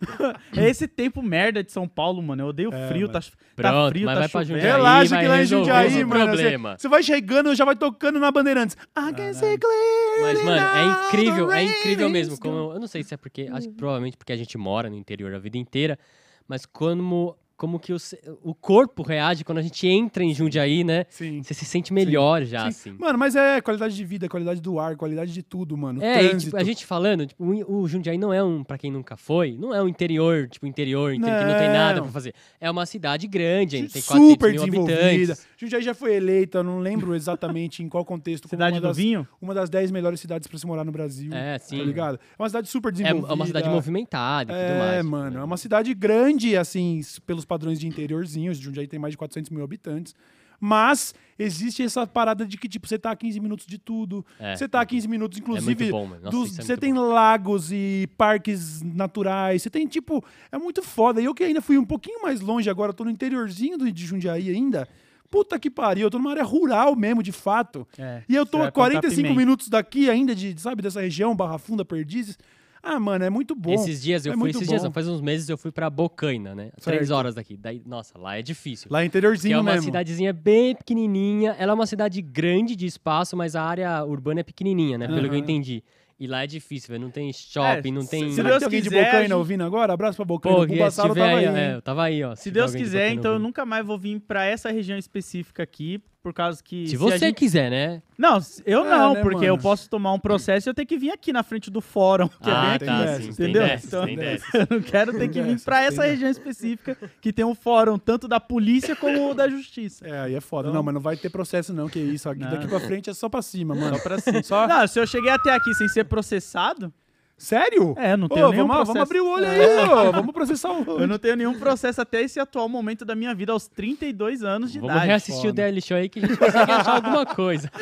É esse tempo merda de São Paulo, mano. Eu odeio É, frio, mano. tá, tá Pronto, frio, mas tá vai chovendo. Relaxa vai que lá em Jundiaí, mano. Você, problema. você vai chegando, já vai tocando na Bandeirantes. Clearly Mas, mano, é incrível, é incrível mesmo. Como, eu não sei se é porque, acho que provavelmente porque a gente mora no interior a vida inteira, mas como, como que o, o corpo reage quando a gente entra em Jundiaí, né? Sim. Você se sente melhor já, Sim. assim. Mano, mas é qualidade de vida, qualidade do ar, qualidade de tudo, mano. É, e, tipo, a gente falando, tipo, o, Jundiaí não é um, pra quem nunca foi, não é um interior, tipo, interior, inter- que não tem nada Não. pra fazer. É uma cidade grande, ainda tem 400 super mil desenvolvida. habitantes. Jundiaí já foi eleita, não lembro exatamente em qual contexto. como Cidade uma do das, vinho? Uma das 10 melhores cidades pra se morar no Brasil. É, sim. Tá ligado? É uma cidade super É, desenvolvida. é uma cidade movimentada e tudo É, mais. mano, é uma cidade grande, assim, pelos padrões de interiorzinhos. Jundiaí tem mais de 400 mil habitantes. Mas existe essa parada de que, tipo, você tá a 15 minutos de tudo. É. Você tá a 15 minutos, inclusive. bom, mano. Nossa, dos- é você muito tem lagos e parques naturais. Você tem, tipo. É muito foda. E eu que ainda fui um pouquinho mais longe agora, tô no interiorzinho do- de Jundiaí ainda. Puta que pariu, eu tô numa área rural mesmo, de fato. É, E eu tô a plantar 45 pimenta. minutos daqui ainda, de, sabe, dessa região, Barra Funda, Perdizes. Ah, mano, é muito bom. Esses dias eu é fui, esses dias, bom. não, faz uns meses eu fui pra Bocaina, né? Três Certo. horas daqui. Daí, nossa, lá é difícil. Lá é interiorzinho é uma mesmo. cidadezinha bem pequenininha. Ela é uma cidade grande de espaço, mas a área urbana é pequenininha, né? Pelo que eu entendi. E lá é difícil, velho. Não tem shopping, não tem... se Deus que tem alguém de quiser, a Bocaina gente- ouvindo agora? Abraço pra Bocaina. Pô, o se tiver tava aí, aí. é, eu tava aí, ó. Se tiver Deus de quiser, Bocaina então eu ouvindo. nunca mais vou vir pra essa região específica aqui, por causa que... Se a você gente- quiser, né? Não, eu É, não, né, porque mano? eu posso tomar um processo e eu tenho que vir aqui na frente do fórum, que Ah, é bem tá, aqui, sim, entendeu? tem dessas, Então, eu não quero ter que vir tem essa região específica que tem um fórum tanto da polícia como da justiça. É, aí é foda. Então- Não, mas não vai ter processo não, que isso. Aqui. Daqui pra frente é só pra cima, mano. Só pra cima. Só- Não, se eu cheguei até aqui sem ser processado, Sério? É, não Ô, tenho nenhum vamos, processo. vamos abrir o olho aí, É. ó. Vamos processar o Eu não tenho nenhum processo até esse atual momento da minha vida, aos 32 anos de Vamos idade. reassistir o Daily Show aí que a gente consegue achar alguma coisa.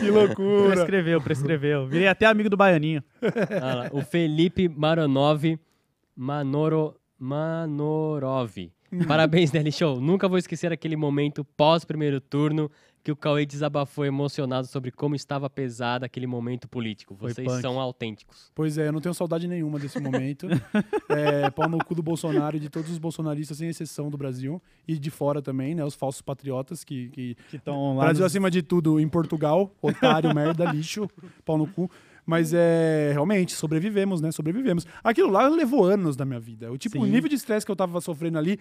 Que loucura. Prescreveu, prescreveu. Virei até amigo do Baianinho. Ah lá, o Felipe Maronov Manoro, Manorov. Parabéns, Daily Show. Nunca vou esquecer aquele momento pós primeiro turno que o Cauê desabafou emocionado sobre como estava pesado aquele momento político. Vocês são autênticos. Pois é, eu não tenho saudade nenhuma desse momento. é, pau no cu do Bolsonaro e de todos os bolsonaristas, sem exceção do Brasil. E de fora também, né? Os falsos patriotas que. que, Que tão lá Brasil nos- acima de tudo em Portugal. Otário, merda, lixo, pau no cu. Mas é. Realmente, sobrevivemos, né? Sobrevivemos. Aquilo lá levou anos da minha vida. O tipo, o Sim. nível de estresse que eu tava sofrendo ali.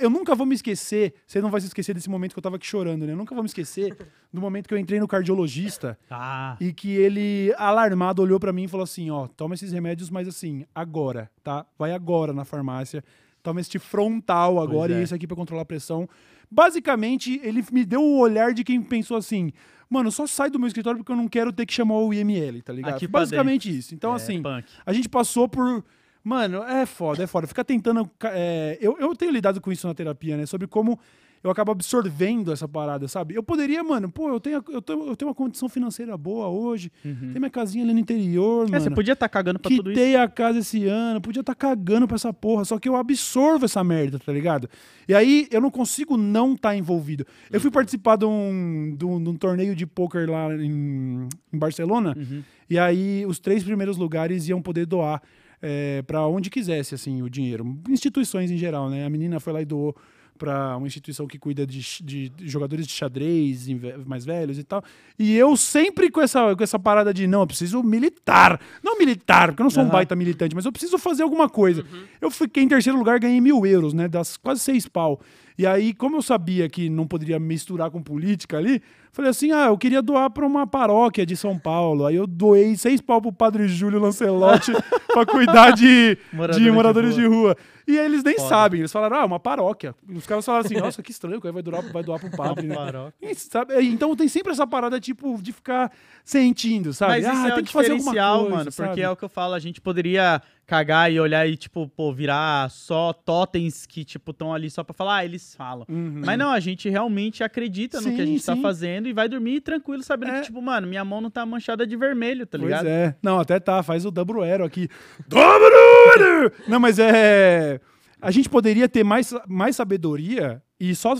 Eu nunca vou me esquecer, você não vai se esquecer desse momento que eu tava aqui chorando, né? Eu nunca vou me esquecer do momento que eu entrei no cardiologista Ah. e que ele, alarmado, olhou pra mim e falou assim: ó, toma esses remédios, mas assim, agora, tá? Vai agora na farmácia, toma este frontal agora é. e isso aqui pra controlar a pressão. Basicamente, ele me deu o olhar de quem pensou assim: mano, só sai do meu escritório porque eu não quero ter que chamar o IML, tá ligado? Aqui Basicamente isso. Então, É, assim, punk. a gente passou por. Mano, é foda, é foda. Ficar tentando. é, eu, eu tenho lidado com isso na terapia, né? Sobre como eu acabo absorvendo essa parada, sabe? Eu poderia, mano, pô, eu tenho, eu tenho, eu tenho uma condição financeira boa hoje. Tem minha casinha ali no interior, É, mano. você podia estar cagando pra tudo isso. Quitei a casa esse ano, podia estar cagando pra essa porra, só que eu absorvo essa merda, tá ligado? E aí eu não consigo não estar envolvido. Eu fui participar de um, de um, de um torneio de pôquer lá em, em Barcelona, e aí os três primeiros lugares iam poder doar é, para onde quisesse, assim, o dinheiro. Instituições em geral, né? A menina foi lá e doou para uma instituição que cuida de, de jogadores de xadrez mais velhos e tal. E eu sempre com essa, com essa parada de não, eu preciso militar. Não militar, porque eu não sou um Aham. baita militante, mas eu preciso fazer alguma coisa. Eu fiquei em terceiro lugar, ganhei mil euros, né? Das quase seis pau. E aí, como eu sabia que não poderia misturar com política ali, falei assim: ah, eu queria doar para uma paróquia de São Paulo. Aí eu doei seis pau pro padre Júlio Lancelotti para cuidar de Moradores de de moradores de rua. rua. E eles nem Foda. sabem, eles falaram, ah, é uma paróquia. E os caras falaram assim, nossa, que estranho, que aí vai doar, vai doar pro padre, né? E, sabe? Então tem sempre essa parada, tipo, de ficar sentindo, sabe? Mas ah, é tem que fazer alguma coisa, mano, sabe? porque é o que eu falo, a gente poderia cagar e olhar e, tipo, pô, virar só totens que, tipo, estão ali só pra falar, ah, eles falam. Mas não, a gente realmente acredita no que a Uhum. Sim, gente tá sim. fazendo e vai dormir tranquilo, sabendo É. que, tipo, mano, minha mão não tá manchada de vermelho, tá Pois ligado? é. Não, até tá, faz o double arrow aqui. Double arrow! Não, mas é... A gente poderia ter mais, mais sabedoria e só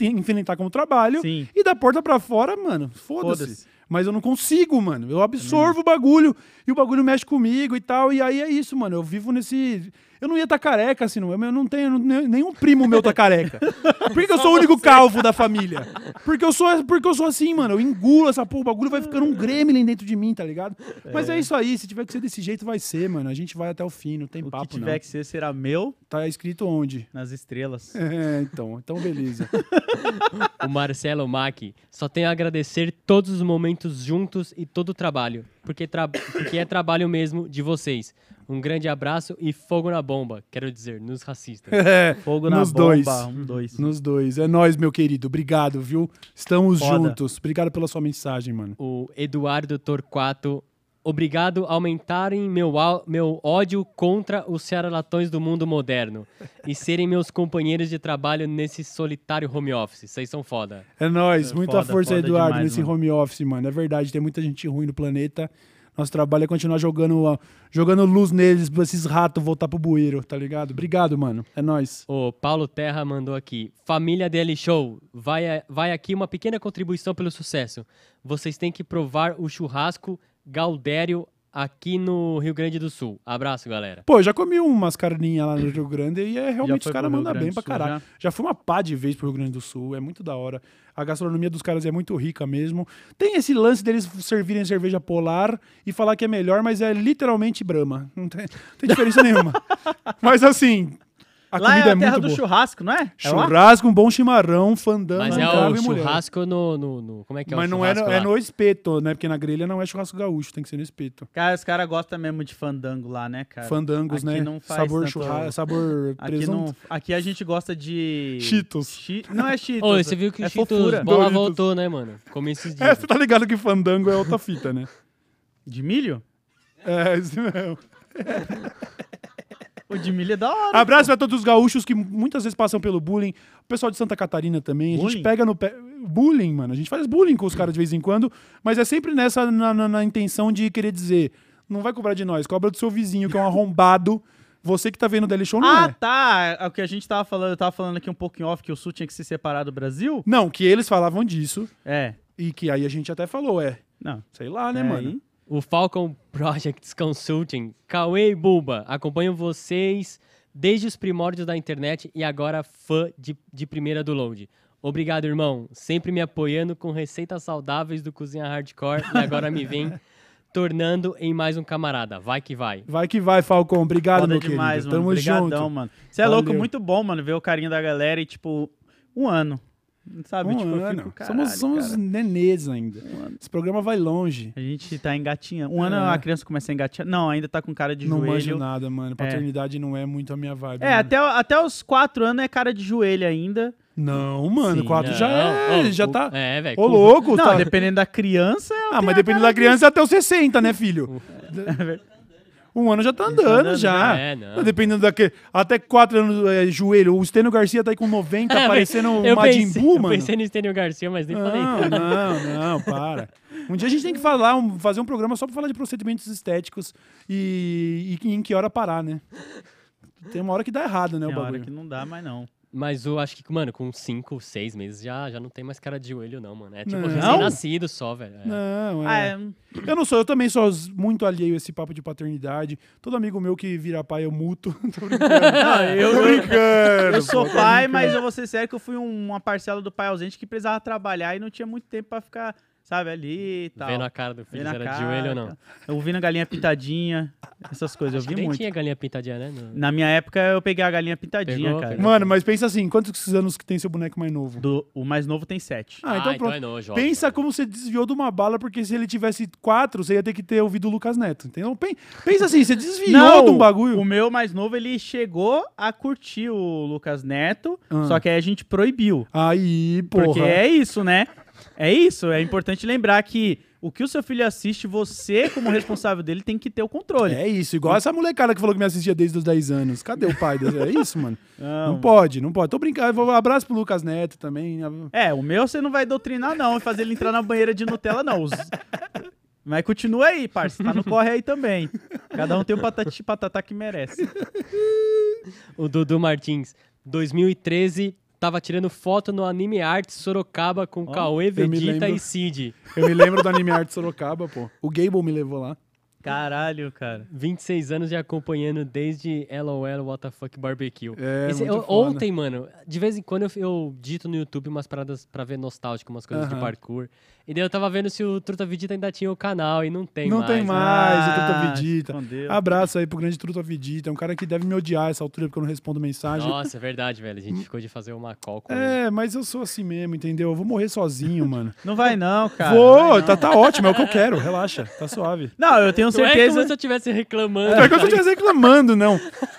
enfrentar como trabalho Sim. e da porta pra fora, mano, foda-se. Foda-se. Mas eu não consigo, mano. Eu absorvo o bagulho e o bagulho mexe comigo e tal. E aí é isso, mano. Eu vivo nesse. Eu não ia estar careca assim, não. Eu não tenho. Nenhum primo meu tá careca. Por que, que eu sou o único calvo da família? Porque eu sou, porque eu sou assim, mano. Eu engulo essa porra. O bagulho vai ficando um gremlin dentro de mim, tá ligado? Mas é isso aí. Se tiver que ser desse jeito, vai ser, mano. A gente vai até o fim. Não tem O papo, que tiver não. que ser será meu Tá escrito onde? nas estrelas. É, então. Então, beleza. O Marcelo Mack só tem a agradecer todos os momentos juntos e todo o trabalho, porque, tra- porque é trabalho mesmo de vocês. Um grande abraço e fogo na bomba, quero dizer, nos racistas. É, Fogo na nos bomba, dois. um, dois. Nos dois. É nóis, meu querido. Obrigado, viu? Estamos Foda. juntos. Obrigado pela sua mensagem, mano. O Eduardo Torquato, obrigado a aumentarem meu, meu ódio contra os charlatões do mundo moderno e serem meus companheiros de trabalho nesse solitário home office. Vocês são foda. É nóis. É, Muita foda, força, foda Eduardo, demais, nesse mano. home office, mano. É verdade, tem muita gente ruim no planeta. Nosso trabalho é continuar jogando, jogando luz neles pra esses ratos voltar pro bueiro, tá ligado? Obrigado, mano. É nóis. O Paulo Terra mandou aqui. Família DL Show, vai, a- vai aqui uma pequena contribuição pelo sucesso. Vocês têm que provar o churrasco Galdério aqui no Rio Grande do Sul. Abraço, galera. Pô, eu já comi umas carninhas lá no Rio Grande e é realmente os caras mandam bem pra caralho. Já? fui uma pá de vez pro Rio Grande do Sul, é muito da hora. A gastronomia dos caras é muito rica mesmo. Tem esse lance deles servirem cerveja polar e falar que é melhor, mas é literalmente Brahma. Não tem, não tem diferença nenhuma. Mas assim, a Lá comida é é, a terra muito do boa. churrasco, não é? É? Churrasco, um bom chimarrão, fandango, Mas é o churrasco no, no, no- Como é que é Mas o não é no, é lá? no espeto, né? Porque na grelha não é churrasco gaúcho, tem que ser no espeto. Cara, os caras gostam mesmo de fandango lá, né, cara? Fandangos, Aqui né? Não faz sabor tanto- churrasco, sabor Aqui, presunto. não, aqui a gente gosta de... Cheetos. Chi- Não é Cheetos. Ô, você viu que é o Cheetos fofura. Bola Doritos. voltou, né, mano? Comi esses É, dias. você tá ligado que fandango é outra fita, né? De milho? É, isso mesmo. O de milho é da hora. Abraço pra todos os gaúchos que muitas vezes passam pelo bullying. O pessoal de Santa Catarina também. A Bullying? gente pega no pé. Bullying, mano. A gente faz bullying com os caras de vez em quando, mas é sempre nessa na, na- na intenção de querer dizer: não vai cobrar de nós, cobra do seu vizinho, que é um arrombado. Você que tá vendo o Daily Show não Ah, é. tá. É O que a gente tava falando, eu tava falando aqui um pouco em off que o Sul tinha que se separar do Brasil. Não, que eles falavam disso. É. E que aí a gente até falou, é. Não. Sei lá, né, É, mano? O Falcon Projects Consulting, Cauê e Buba, acompanho vocês desde os primórdios da internet e agora fã de, de primeira do Load. Obrigado, irmão. Sempre me apoiando com receitas saudáveis do Cozinha Hardcore e agora me vem tornando em mais um camarada. Vai que vai. Vai que vai, Falcon. Obrigado, Foda meu demais, querido. mano. Tamo Obrigadão, junto. mano. Você é Valeu. louco, muito bom, mano, ver o carinho da galera e, tipo, um ano. Sabe? Um tipo, eu ano. fico, somos caralho, somos cara. nenês ainda. Esse programa vai longe. A gente tá engatinhando. Um ano É. a criança começa a engatinhar. Não, ainda tá com cara de não joelho. manjo nada, mano. É. Paternidade não é muito a minha vibe. É, mano. até, até os quatro anos é cara de joelho ainda. Não, mano, Sim. quatro já Não, é, já o- tá. É, velho. Ô, louco, Não, tá. dependendo da criança. ela Ah, mas dependendo da criança até os 60, né, filho? Um ano já tá andando, andando já. É, não. Dependendo daquele. Até quatro anos é, joelho. O Stênio Garcia tá aí com 90, É, parecendo o eu Majin pensei, Buu, eu mano. pensei no Stênio Garcia, mas nem falei. Não, não, não, para. Um dia a gente tem que falar, um- fazer um programa só pra falar de procedimentos estéticos e, e em que hora parar, né? Tem uma hora que dá errado, né, Tem o hora bagulho. que não dá mais, não. Mas eu acho que, mano, com 5, 6 meses já, já não tem mais cara de joelho, não, mano. É tipo Não? recém-nascido só, velho. É. Não, Ah, é. Eu não sou, eu também sou muito alheio a esse papo de paternidade. Todo amigo meu que vira pai eu muto. Tô brincando. Não, eu, Tô eu, brincando, eu sou pô, tô pai, mas eu vou ser sério que eu fui um- uma parcela do pai ausente que precisava trabalhar e não tinha muito tempo pra ficar, sabe, ali e tal. Vendo a cara do filho, Vendo era de cara, joelho ou não. Eu ouvindo a galinha pintadinha, essas coisas, Acho eu que vi nem muito. tinha galinha pintadinha, né? No- Na minha época eu peguei a galinha pintadinha, Pegou, cara. Mano, mas pensa assim, quantos anos que tem seu boneco mais novo? Do, o mais novo tem sete. Ah, então Ah, então pronto. é nojo, ó. Pensa como você desviou de uma bala, porque se ele tivesse quatro, você ia ter que ter ouvido o Lucas Neto, entendeu? Pen- Pensa assim, você desviou Não, de um bagulho. o meu mais novo, ele chegou a curtir o Lucas Neto, Ah. só que aí a gente proibiu. Aí, porra. Porque é isso, né? É isso, é importante lembrar que o que o seu filho assiste, você, como responsável dele, tem que ter o controle. É isso, igual essa molecada que falou que me assistia desde os 10 anos. Cadê o pai? desse- É isso, mano. Não. Não pode, não pode. Tô brincando. Vou- Um abraço pro Lucas Neto também. É, o meu você não vai doutrinar, não, e fazer ele entrar na banheira de Nutella, não. Os- Mas continua aí, parça. Tá no corre aí também. Cada um tem o patati patatá que merece. O Dudu Martins, 2013, tava tirando foto no Anime Art Sorocaba com Cauê, eu me Vegeta lembro. e Cid. Eu me lembro do Anime Art Sorocaba, pô. O Gable me levou lá. Caralho, cara. 26 anos já acompanhando desde LOL Fuck Barbecue. É, Esse- muito eu- ontem, mano, de vez em quando eu, eu dito no YouTube umas paradas pra ver nostálgico, umas coisas de Aham. parkour. E daí eu tava vendo se o Truta Vegeta ainda tinha o canal e não tem não mais. tem né? mais, o Ah, Truta Vidita. escondeu. Abraço aí pro grande Truta Vidita. É um cara que deve me odiar essa altura porque eu não respondo mensagem. Nossa, é verdade, velho. A gente ficou de fazer uma call com ele. É, mas eu sou assim mesmo, entendeu? Eu vou morrer sozinho, mano. Não vai não, cara. Vou, tá, tá ótimo, é o que eu quero. Relaxa, tá suave. Não, eu tenho Não é certeza. como se eu estivesse reclamando. Não é que eu tô estivesse reclamando, não.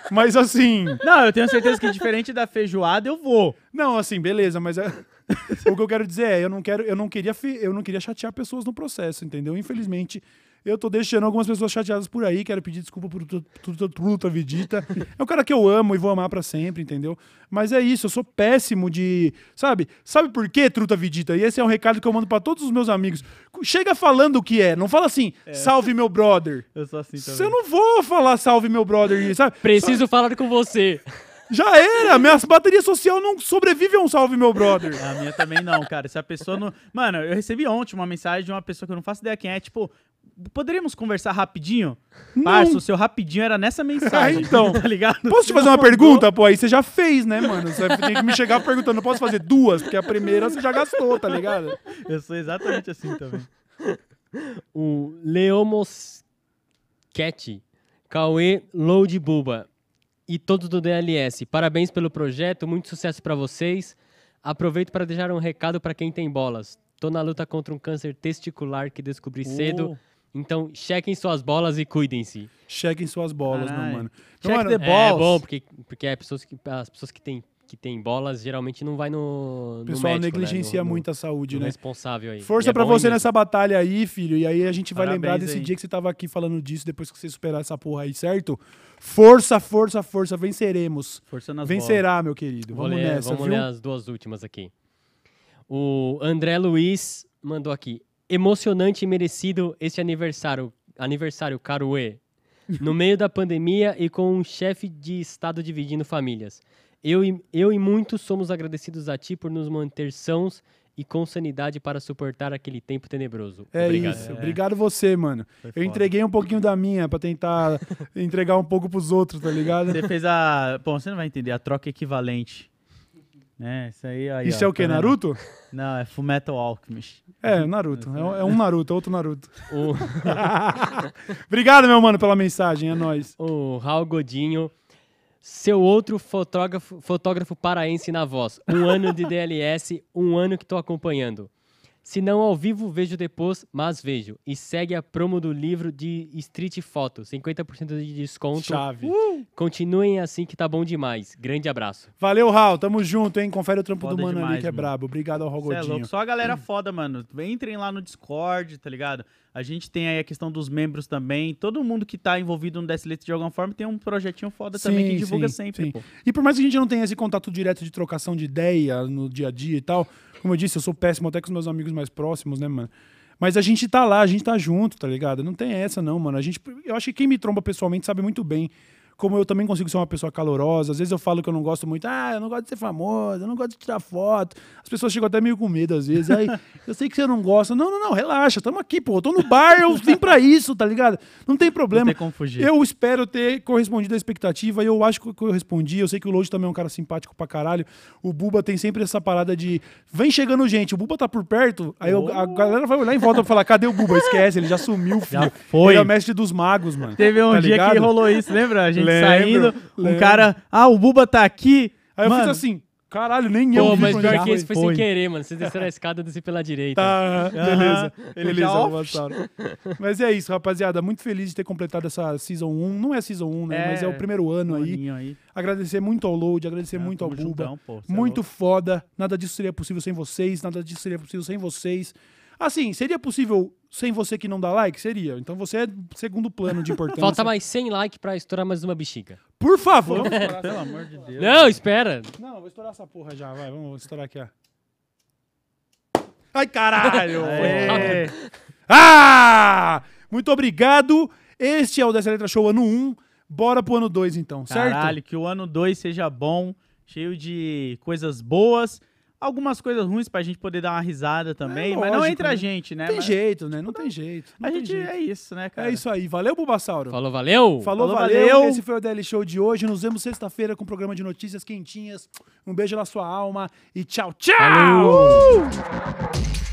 Mas assim. Não, eu tenho certeza que diferente da feijoada, eu vou. Não, assim, beleza, mas é- o que eu quero dizer é, eu não quero, eu não queria, eu não queria chatear pessoas no processo, entendeu? Infelizmente, eu tô deixando algumas pessoas chateadas por aí, quero pedir desculpa Tru- Tru- Truta Vidita. É um cara que eu amo e vou amar pra sempre, entendeu? Mas é isso, eu sou péssimo de, sabe? Sabe por quê, Truta Vidita? E esse é um recado que eu mando pra todos os meus amigos. Chega falando o que é, não fala assim, salve meu brother. Eu sou assim também. Eu não vou falar salve meu brother, sabe? Preciso falar com você. Já era, minha bateria social não sobrevive a um salve meu brother. A minha também não, cara. Se a pessoa não. Mano, eu recebi ontem uma mensagem de uma pessoa que eu não faço ideia quem é, tipo. Poderíamos conversar rapidinho? Parça, o seu rapidinho era nessa mensagem. Ah, então. tá ligado? Posso te fazer uma mandou. pergunta? Pô, aí você já fez, né, mano? Você tem que me chegar perguntando. Eu posso fazer duas? Porque a primeira você já gastou, tá ligado? Eu sou exatamente assim também. O Leomos Cat, Cauê Load Buba e todos do DLS. Parabéns pelo projeto, muito sucesso pra vocês. Aproveito para deixar um recado pra quem tem bolas. Tô na luta contra um câncer testicular que descobri cedo. Então, chequem suas bolas e cuidem-se. Chequem suas bolas, meu Caralho. mano. Check mano, the É balls. bom, porque, porque é pessoas que, as pessoas que têm que tem bolas geralmente não vai no. O pessoal médico, né? negligencia No- no- muito a saúde, no né? responsável aí. Força E é pra bom você nessa batalha aí, filho. E aí a gente vai Parabéns lembrar desse aí. dia que você tava aqui falando disso, depois que você superar essa porra aí, certo? Força, força, força, venceremos. Força nas Vencerá, meu querido. Vou Vamos ler, nessa, vamos viu? ler as duas últimas aqui. O André Luiz mandou aqui. Emocionante e merecido este aniversário, aniversário, caro E. No meio da pandemia e com um chefe de estado dividindo famílias. Eu e, eu e muitos somos agradecidos a ti por nos manter sãos e com sanidade para suportar aquele tempo tenebroso. É Obrigado. isso. Obrigado você, mano. Eu foda. entreguei um pouquinho da minha pra tentar entregar um pouco pros outros, tá ligado? Você fez a. Bom, você não vai entender, a troca equivalente. É, isso aí. aí Isso ó, é o quê, vendo? Naruto? Não, é Fullmetal Alchemist. É, Naruto. É um- É um Naruto, é outro Naruto. O- Obrigado, meu mano, pela mensagem. É nóis. O Raul Godinho, seu outro fotógrafo, fotógrafo paraense na voz. Um ano de DLS, um ano que tô acompanhando. Se não ao vivo, vejo depois, mas vejo. E segue a promo do livro de Street Photo, 50% de desconto. Chave. Continuem assim que tá bom demais. Grande abraço. Valeu, Raul. Tamo junto, hein? Confere o trampo Foda do mano ali demais, que é mano. brabo. Obrigado ao Cê é Rogodinho. louco, só a galera foda, mano. Entrem lá no Discord, tá ligado? A gente tem aí a questão dos membros também. Todo mundo que tá envolvido no Deathlit de alguma forma tem um projetinho foda também que divulga sim, sempre, sim. pô. E por mais que a gente não tenha esse contato direto de trocação de ideia no dia a dia e tal, como eu disse, eu sou péssimo até com os meus amigos mais próximos, né, mano? Mas a gente tá lá, a gente tá junto, tá ligado? Não tem essa, não, mano. A gente, eu acho que quem me tromba pessoalmente sabe muito bem como eu também consigo ser uma pessoa calorosa. Às vezes eu falo que eu não gosto muito, ah, eu não gosto de ser famoso, eu não gosto de tirar foto. As pessoas chegam até meio com medo às vezes. Aí, eu sei que você não gosta. Não, não, não, relaxa, tamo aqui, pô. Eu tô no bar, eu vim pra isso, tá ligado? Não tem problema. Não tem como fugir. Eu espero ter correspondido à expectativa e eu acho que eu correspondi. Eu sei que o Load também é um cara simpático pra caralho. O Buba tem sempre essa parada de vem chegando gente, o Buba tá por perto, aí eu- a galera vai olhar em volta e falar: cadê o Buba? Esquece, ele já sumiu, filho. Já foi. Ele é o mestre dos magos, mano. Teve um Tá dia ligado? que rolou isso, lembra? A gente Lembro, saindo, um lembro. cara, ah, o Buba tá aqui. Aí eu Mano, fiz assim, caralho, nem eu Pô, mas pior que esse foi, foi. sem querer, mano. Vocês desceram a escada, eu desci pela direita. Tá, beleza. Ele Beleza, já, ó, Bulbasauro. Mas é isso, rapaziada. Muito feliz de ter completado essa Season 1. Não é Season 1, né? É, Mas é o primeiro ano aí. aí. Agradecer muito ao Load, agradecer Ah, muito ao Buba. juntão, pô, é muito louco. foda. Nada disso seria possível sem vocês. Nada disso seria possível sem vocês. Assim, seria possível sem você que não dá like? Seria. Então você é segundo plano de importância. Falta mais 100 likes pra estourar mais uma bexiga. Por favor. Vamos estourar essa- Pelo amor de Deus. Não, espera. Não, vou estourar essa porra já. Vai, vamos estourar aqui, ó. Ai, caralho! Aê. Ah! Muito obrigado. Este é o Dessa Letra Show ano 1. Bora pro ano 2, então, certo? Caralho, que o ano 2 seja bom, cheio de coisas boas, algumas coisas ruins pra gente poder dar uma risada também, É mas não entre a né? gente, né? Não tem Mas jeito, né? Não tem jeito. não A tem gente jeito. é isso, né, cara? É isso aí. Valeu, Bulbasauro. Falou, valeu. Falou, Falou, valeu. valeu. Esse foi o DL Show de hoje. Nos vemos sexta-feira com um programa de notícias quentinhas. Um beijo na sua alma e tchau, tchau! Falou.